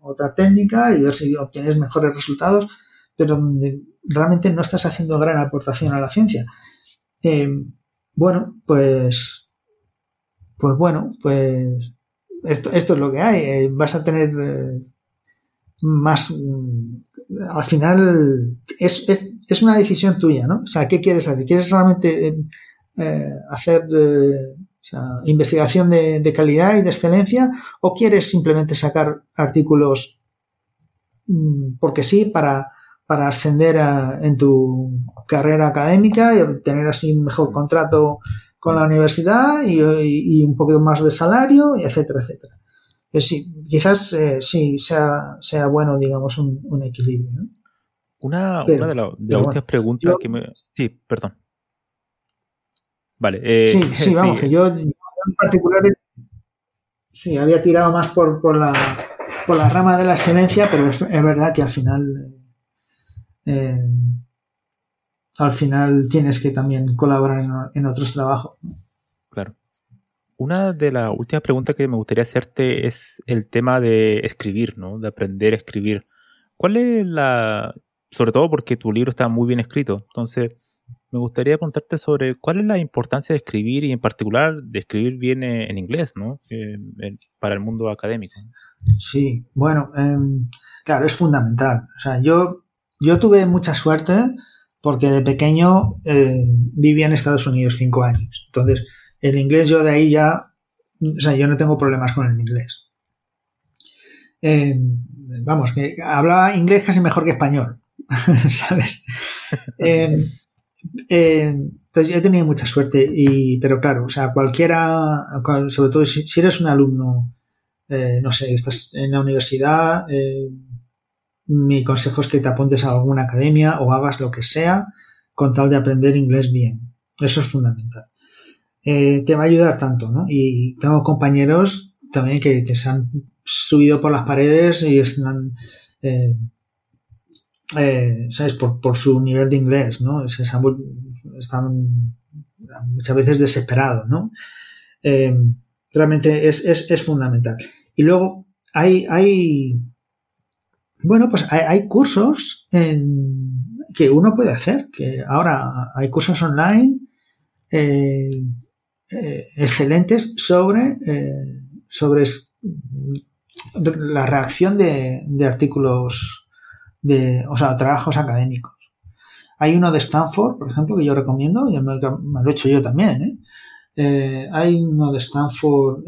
otra técnica y ver si obtienes mejores resultados, pero donde realmente no estás haciendo gran aportación a la ciencia. Eh, bueno, pues, pues bueno, pues esto, es lo que hay. Eh, vas a tener más, mm, al final es, es, es, una decisión tuya, ¿no? O sea, ¿qué quieres hacer? ¿Quieres realmente hacer investigación de, de, calidad y de excelencia o quieres simplemente sacar artículos mm, porque sí para para ascender en tu carrera académica y obtener así un mejor contrato con la universidad y, un poquito más de salario, etcétera, etcétera. Sí, quizás eh, sí sea, sea bueno, digamos, un, equilibrio. Una, una, de, las últimas preguntas que me... Sí, perdón. Vale. Eh, sí, sí, vamos, que yo, en particular sí, había tirado más por, por, la, por la rama de la excelencia, pero es verdad que al final eh, al final tienes que también colaborar en, otros trabajos. Una de las últimas preguntas que me gustaría hacerte es el tema de escribir, ¿no? De aprender a escribir. ¿Cuál es la, sobre todo porque tu libro está muy bien escrito, entonces me gustaría preguntarte sobre cuál es la importancia de escribir y en particular de escribir bien en inglés, ¿no? Eh, para el mundo académico. Sí, bueno, em, claro, es fundamental. O sea, yo, yo tuve mucha suerte porque de pequeño eh, vivía en Estados Unidos cinco años. Entonces, el inglés yo de ahí ya, o sea, yo no tengo problemas con el inglés. Em, vamos, que hablaba inglés casi mejor que español, ¿sabes? Em, em, entonces yo he tenido mucha suerte, y, pero claro, o sea, cualquiera, sobre todo si, eres un alumno, eh, no sé, estás en la universidad, eh, mi consejo es que te apuntes a alguna academia o hagas lo que sea con tal de aprender inglés bien. Eso es fundamental. Eh, te va a ayudar tanto, ¿no? Y tengo compañeros también que, se han subido por las paredes y están, eh, eh, ¿sabes? Por, su nivel de inglés, ¿no? están muchas veces desesperados, ¿no? realmente es, fundamental. Y luego hay, hay bueno, pues hay, cursos que uno puede hacer, que ahora hay cursos online eh, excelentes sobre, eh, sobre la reacción de, artículos, de, o sea, trabajos académicos. Hay uno de Stanford, por ejemplo, que yo recomiendo, y me, lo he hecho yo también. ¿eh? hay uno de Stanford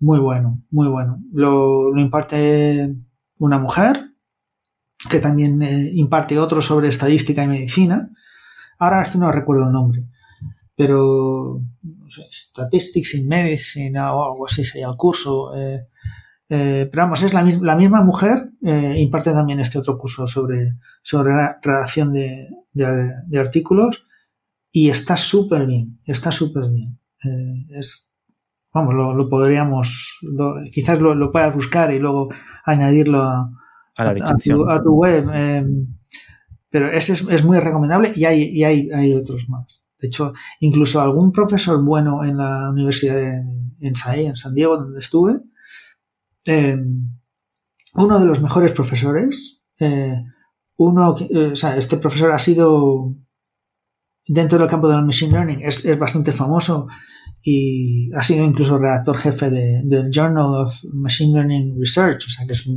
muy bueno, muy bueno. Lo, imparte una mujer, que también imparte otro sobre estadística y medicina. Ahora es que no recuerdo el nombre pero no sé, Statistics in Medicine o algo así sería el curso. Eh, eh, pero vamos, es la, la misma mujer, eh, imparte también este otro curso sobre, sobre redacción de, de, artículos y está súper bien, está súper bien. es, vamos, lo, lo podríamos, quizás lo, lo, puedas buscar y luego añadirlo a, a, tu, a tu, web. pero ese es, es, muy recomendable y hay, y hay, hay otros más. De hecho, incluso algún profesor bueno en la universidad de, en en San Diego, donde estuve, eh, uno de los mejores profesores, eh, uno, eh, o sea, este profesor ha sido dentro del campo del machine learning, es, bastante famoso y ha sido incluso redactor jefe del Journal of Machine Learning Research, o sea que es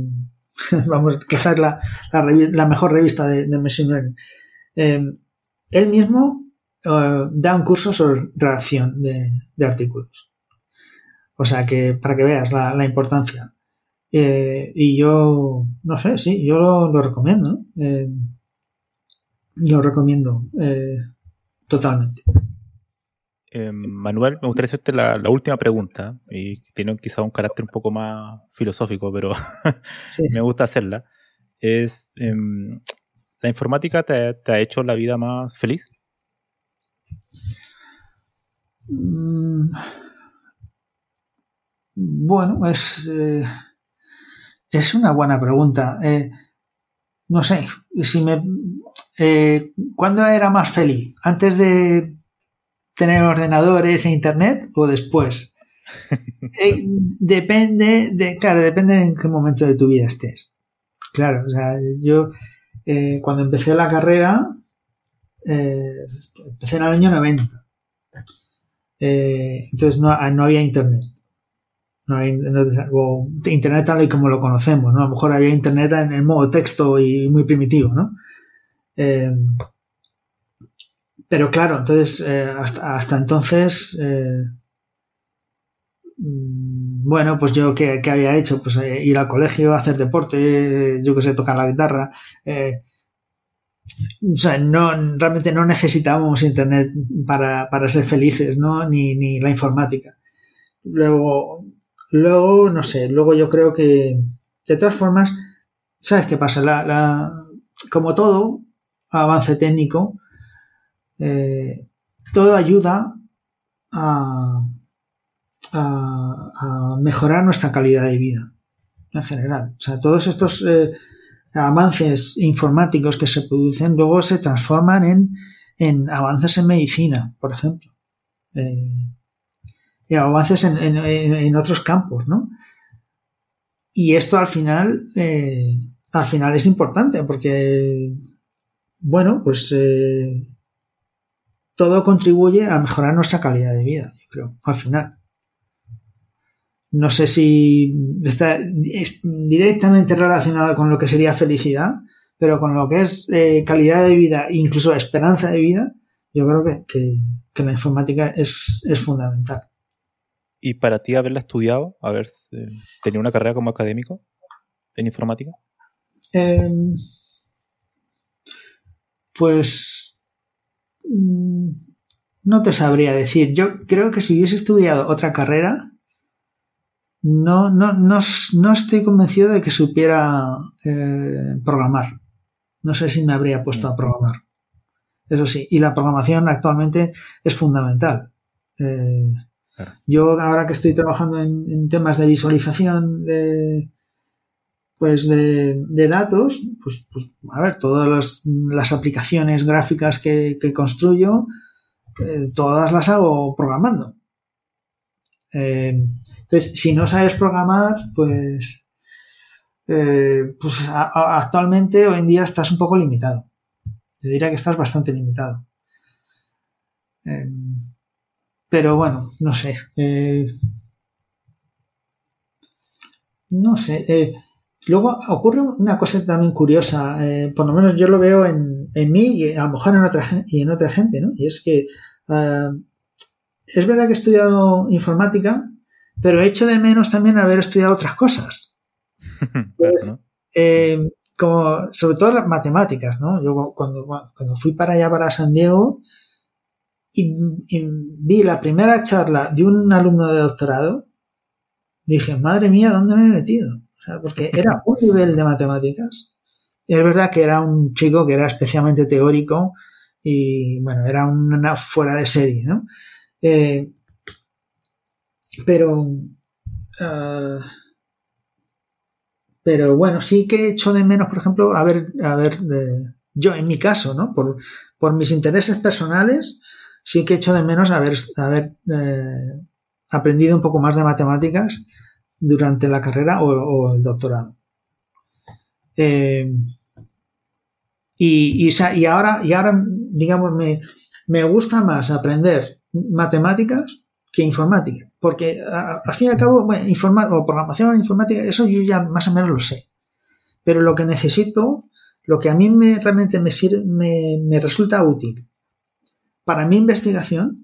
vamos, quizás la, la, mejor revista de, de Machine Learning. él mismo eh, da un curso sobre redacción de, artículos. O sea que para que veas la, importancia. Eh, y yo, no sé, sí, yo lo, recomiendo. Eh, lo recomiendo totalmente. Manuel, me gustaría hacerte la, última pregunta, y tiene quizá un carácter un poco más filosófico, pero me gusta hacerla. Es, em, ¿la informática te, ha hecho la vida más feliz? Mm. Bueno, es, eh, es una buena pregunta. Eh, no sé, si me, eh, ¿cuándo era más feliz? ¿Antes de tener ordenadores e internet o después? depende, de, claro, depende en qué momento de tu vida estés. Claro, o sea, yo cuando empecé la carrera, empecé en el año 90. Eh, entonces no, no, había internet. Internet tal y como lo conocemos, ¿no? A lo mejor había internet en el modo texto y muy primitivo, ¿no? Eh, pero claro, entonces, eh, hasta, entonces, mm, bueno, pues yo, ¿qué, ¿qué, había hecho? Pues ir al colegio, hacer deporte, yo que sé, tocar la guitarra, o sea, no, realmente no necesitamos Internet para, ser felices, ¿no? Ni, la informática. Luego, luego, no sé, luego yo creo que, de todas formas, ¿sabes qué pasa? La, como todo avance técnico, eh, todo ayuda a, a, mejorar nuestra calidad de vida en general. O sea, todos estos eh, avances informáticos que se producen luego se transforman en, avances en medicina, por ejemplo. Eh, avances en, otros campos, ¿no? Y esto al final, eh, al final es importante porque, bueno, pues eh, todo contribuye a mejorar nuestra calidad de vida, yo creo, al final. No sé si está directamente relacionado con lo que sería felicidad, pero con lo que es eh, calidad de vida, incluso esperanza de vida, yo creo que, la informática es, fundamental. ¿Y para ti haberla estudiado, haber tenido una carrera como académico en informática? Em, pues mm, no te sabría decir. Yo creo que si hubiese estudiado otra carrera, no, no, no, estoy convencido de que supiera eh, programar. No sé si me habría puesto a programar. Eso sí, y la programación actualmente es fundamental. Eh, yo ahora que estoy trabajando en, temas de visualización de, pues de, datos, pues, pues, a ver, todas las, aplicaciones gráficas que, construyo, eh, todas las hago programando. Entonces, si no sabes programar, pues, eh, pues actualmente, hoy en día, estás un poco limitado. Yo diría que estás bastante limitado. Em, pero bueno, no sé. Eh, no sé. Eh, luego ocurre una cosa también curiosa, por lo menos yo lo veo en, mí y a lo mejor en otra, y en otra gente, ¿no? Y es que es verdad que he estudiado informática, pero echo de menos también haber estudiado otras cosas. Eh, como, sobre todo las matemáticas, ¿no? Yo cuando, cuando fui para allá, para San Diego, y, vi la primera charla de un alumno de doctorado, dije, madre mía, ¿dónde me he metido? porque era un nivel de matemáticas. Y es verdad que era un chico que era especialmente teórico y, bueno, era una fuera de serie, ¿no? Eh, pero. Ah, pero bueno, sí que hecho de menos, por ejemplo, a ver, a ver, eh, yo en mi caso, ¿no? Por, por, mis intereses personales, sí que hecho de menos haber, haber eh, aprendido un poco más de matemáticas durante la carrera o, el doctorado. Eh, y, y, ahora, y ahora, digamos, me, me gusta más aprender matemáticas que informática. Porque al fin y al cabo, bueno, o programación, informática, eso yo ya más o menos lo sé. Pero lo que necesito, lo que a mí me, realmente me, sirve, me, resulta útil para mi investigación,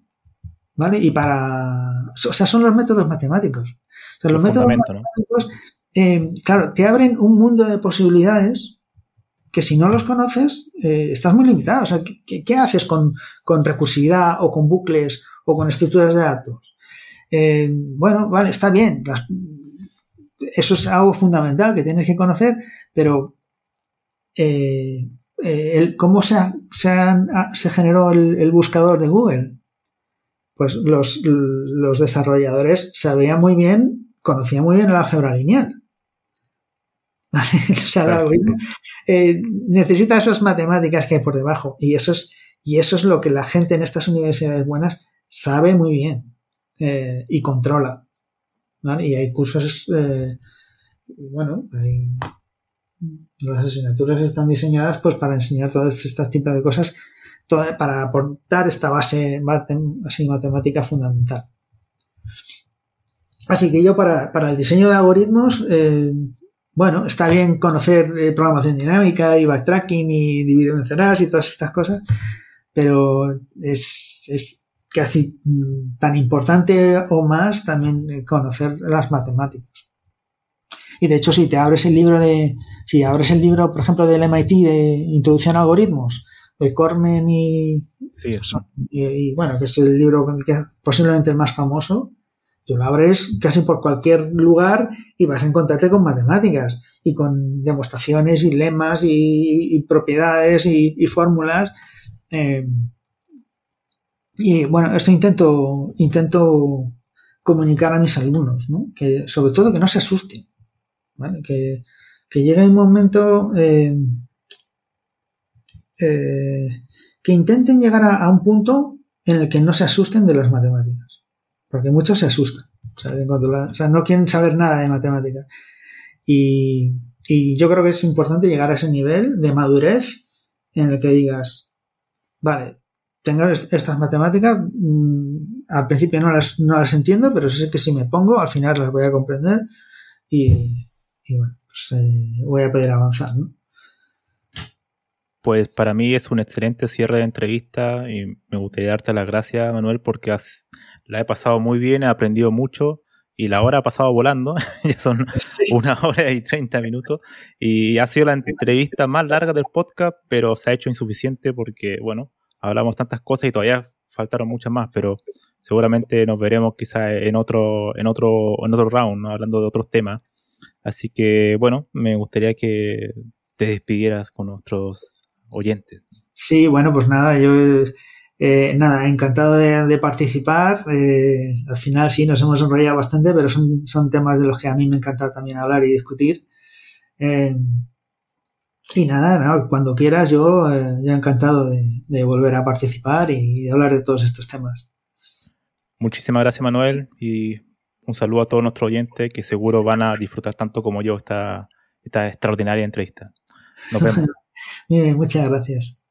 ¿vale? Y para... O sea, son los métodos matemáticos. los métodos matemáticos, eh, claro, te abren un mundo de posibilidades que si no los conoces, eh, estás muy limitado. O sea, ¿qué, haces con, con, recursividad o con bucles o con estructuras de datos. Eh, bueno, vale, está bien. eso es algo fundamental que tienes que conocer, pero eh, ¿cómo se, se, generó el, buscador de Google? Pues los, desarrolladores sabían muy bien, conocían muy bien el álgebra lineal. necesita esas matemáticas que hay por debajo y eso es y eso es lo que la gente en estas universidades buenas sabe muy bien eh, y controla. Y hay cursos, eh, bueno, las asignaturas están diseñadas pues para enseñar todas estas tipos de cosas, para aportar esta base así, matemática fundamental. Así que yo para, el diseño de algoritmos, eh, bueno, está bien conocer programación dinámica y backtracking y vencerás y todas estas cosas, pero es casi mm, tan importante o más también conocer las matemáticas. Y de hecho, si te abres el libro de, si abres el libro, por ejemplo, del MIT de Introducción a Algoritmos, de Cormen y, y, bueno, que es el libro que es posiblemente el más famoso, tú lo abres casi por cualquier lugar y vas a encontrarte con matemáticas y con demostraciones y lemas y, propiedades y, fórmulas. Eh, y bueno, esto intento, intento comunicar a mis alumnos, ¿no? Que sobre todo que no se asusten, que llegue un momento eh, eh, que intenten llegar a, un punto en el que no se asusten de las matemáticas. Porque muchos se asustan. O sea, no quieren saber nada de matemáticas. Y, yo creo que es importante llegar a ese nivel de madurez en el que digas, vale, tengo estas matemáticas, mm, al principio no las, no las entiendo, pero sé que si me pongo, al final las voy a comprender y, bueno, pues eh, voy a poder avanzar, ¿no? Pues para mí es un excelente cierre de entrevista y me gustaría darte las gracias, Manuel, porque has, la he pasado muy bien, he aprendido mucho y la hora ha pasado volando, ya son una hora y treinta minutos y ha sido la entrevista más larga del podcast, pero se ha hecho insuficiente porque, bueno, hablamos tantas cosas y todavía faltaron muchas más, pero seguramente nos veremos quizás en otro, en otro, en otro round, hablando de otros temas. Así que, bueno, me gustaría que te despidieras con nuestros oyentes. Sí, bueno, pues nada, yo eh, nada, encantado de, participar. Eh, al final sí, nos hemos enrollado bastante, pero son, son temas de los que a mí me encanta también hablar y discutir. Eh, y nada, nada, cuando quieras, yo ya encantado de, volver a participar y de hablar de todos estos temas. Muchísimas gracias, Manuel, y un saludo a todos nuestros oyentes que seguro van a disfrutar tanto como yo esta, esta extraordinaria entrevista. Nos vemos. Bien, muchas gracias.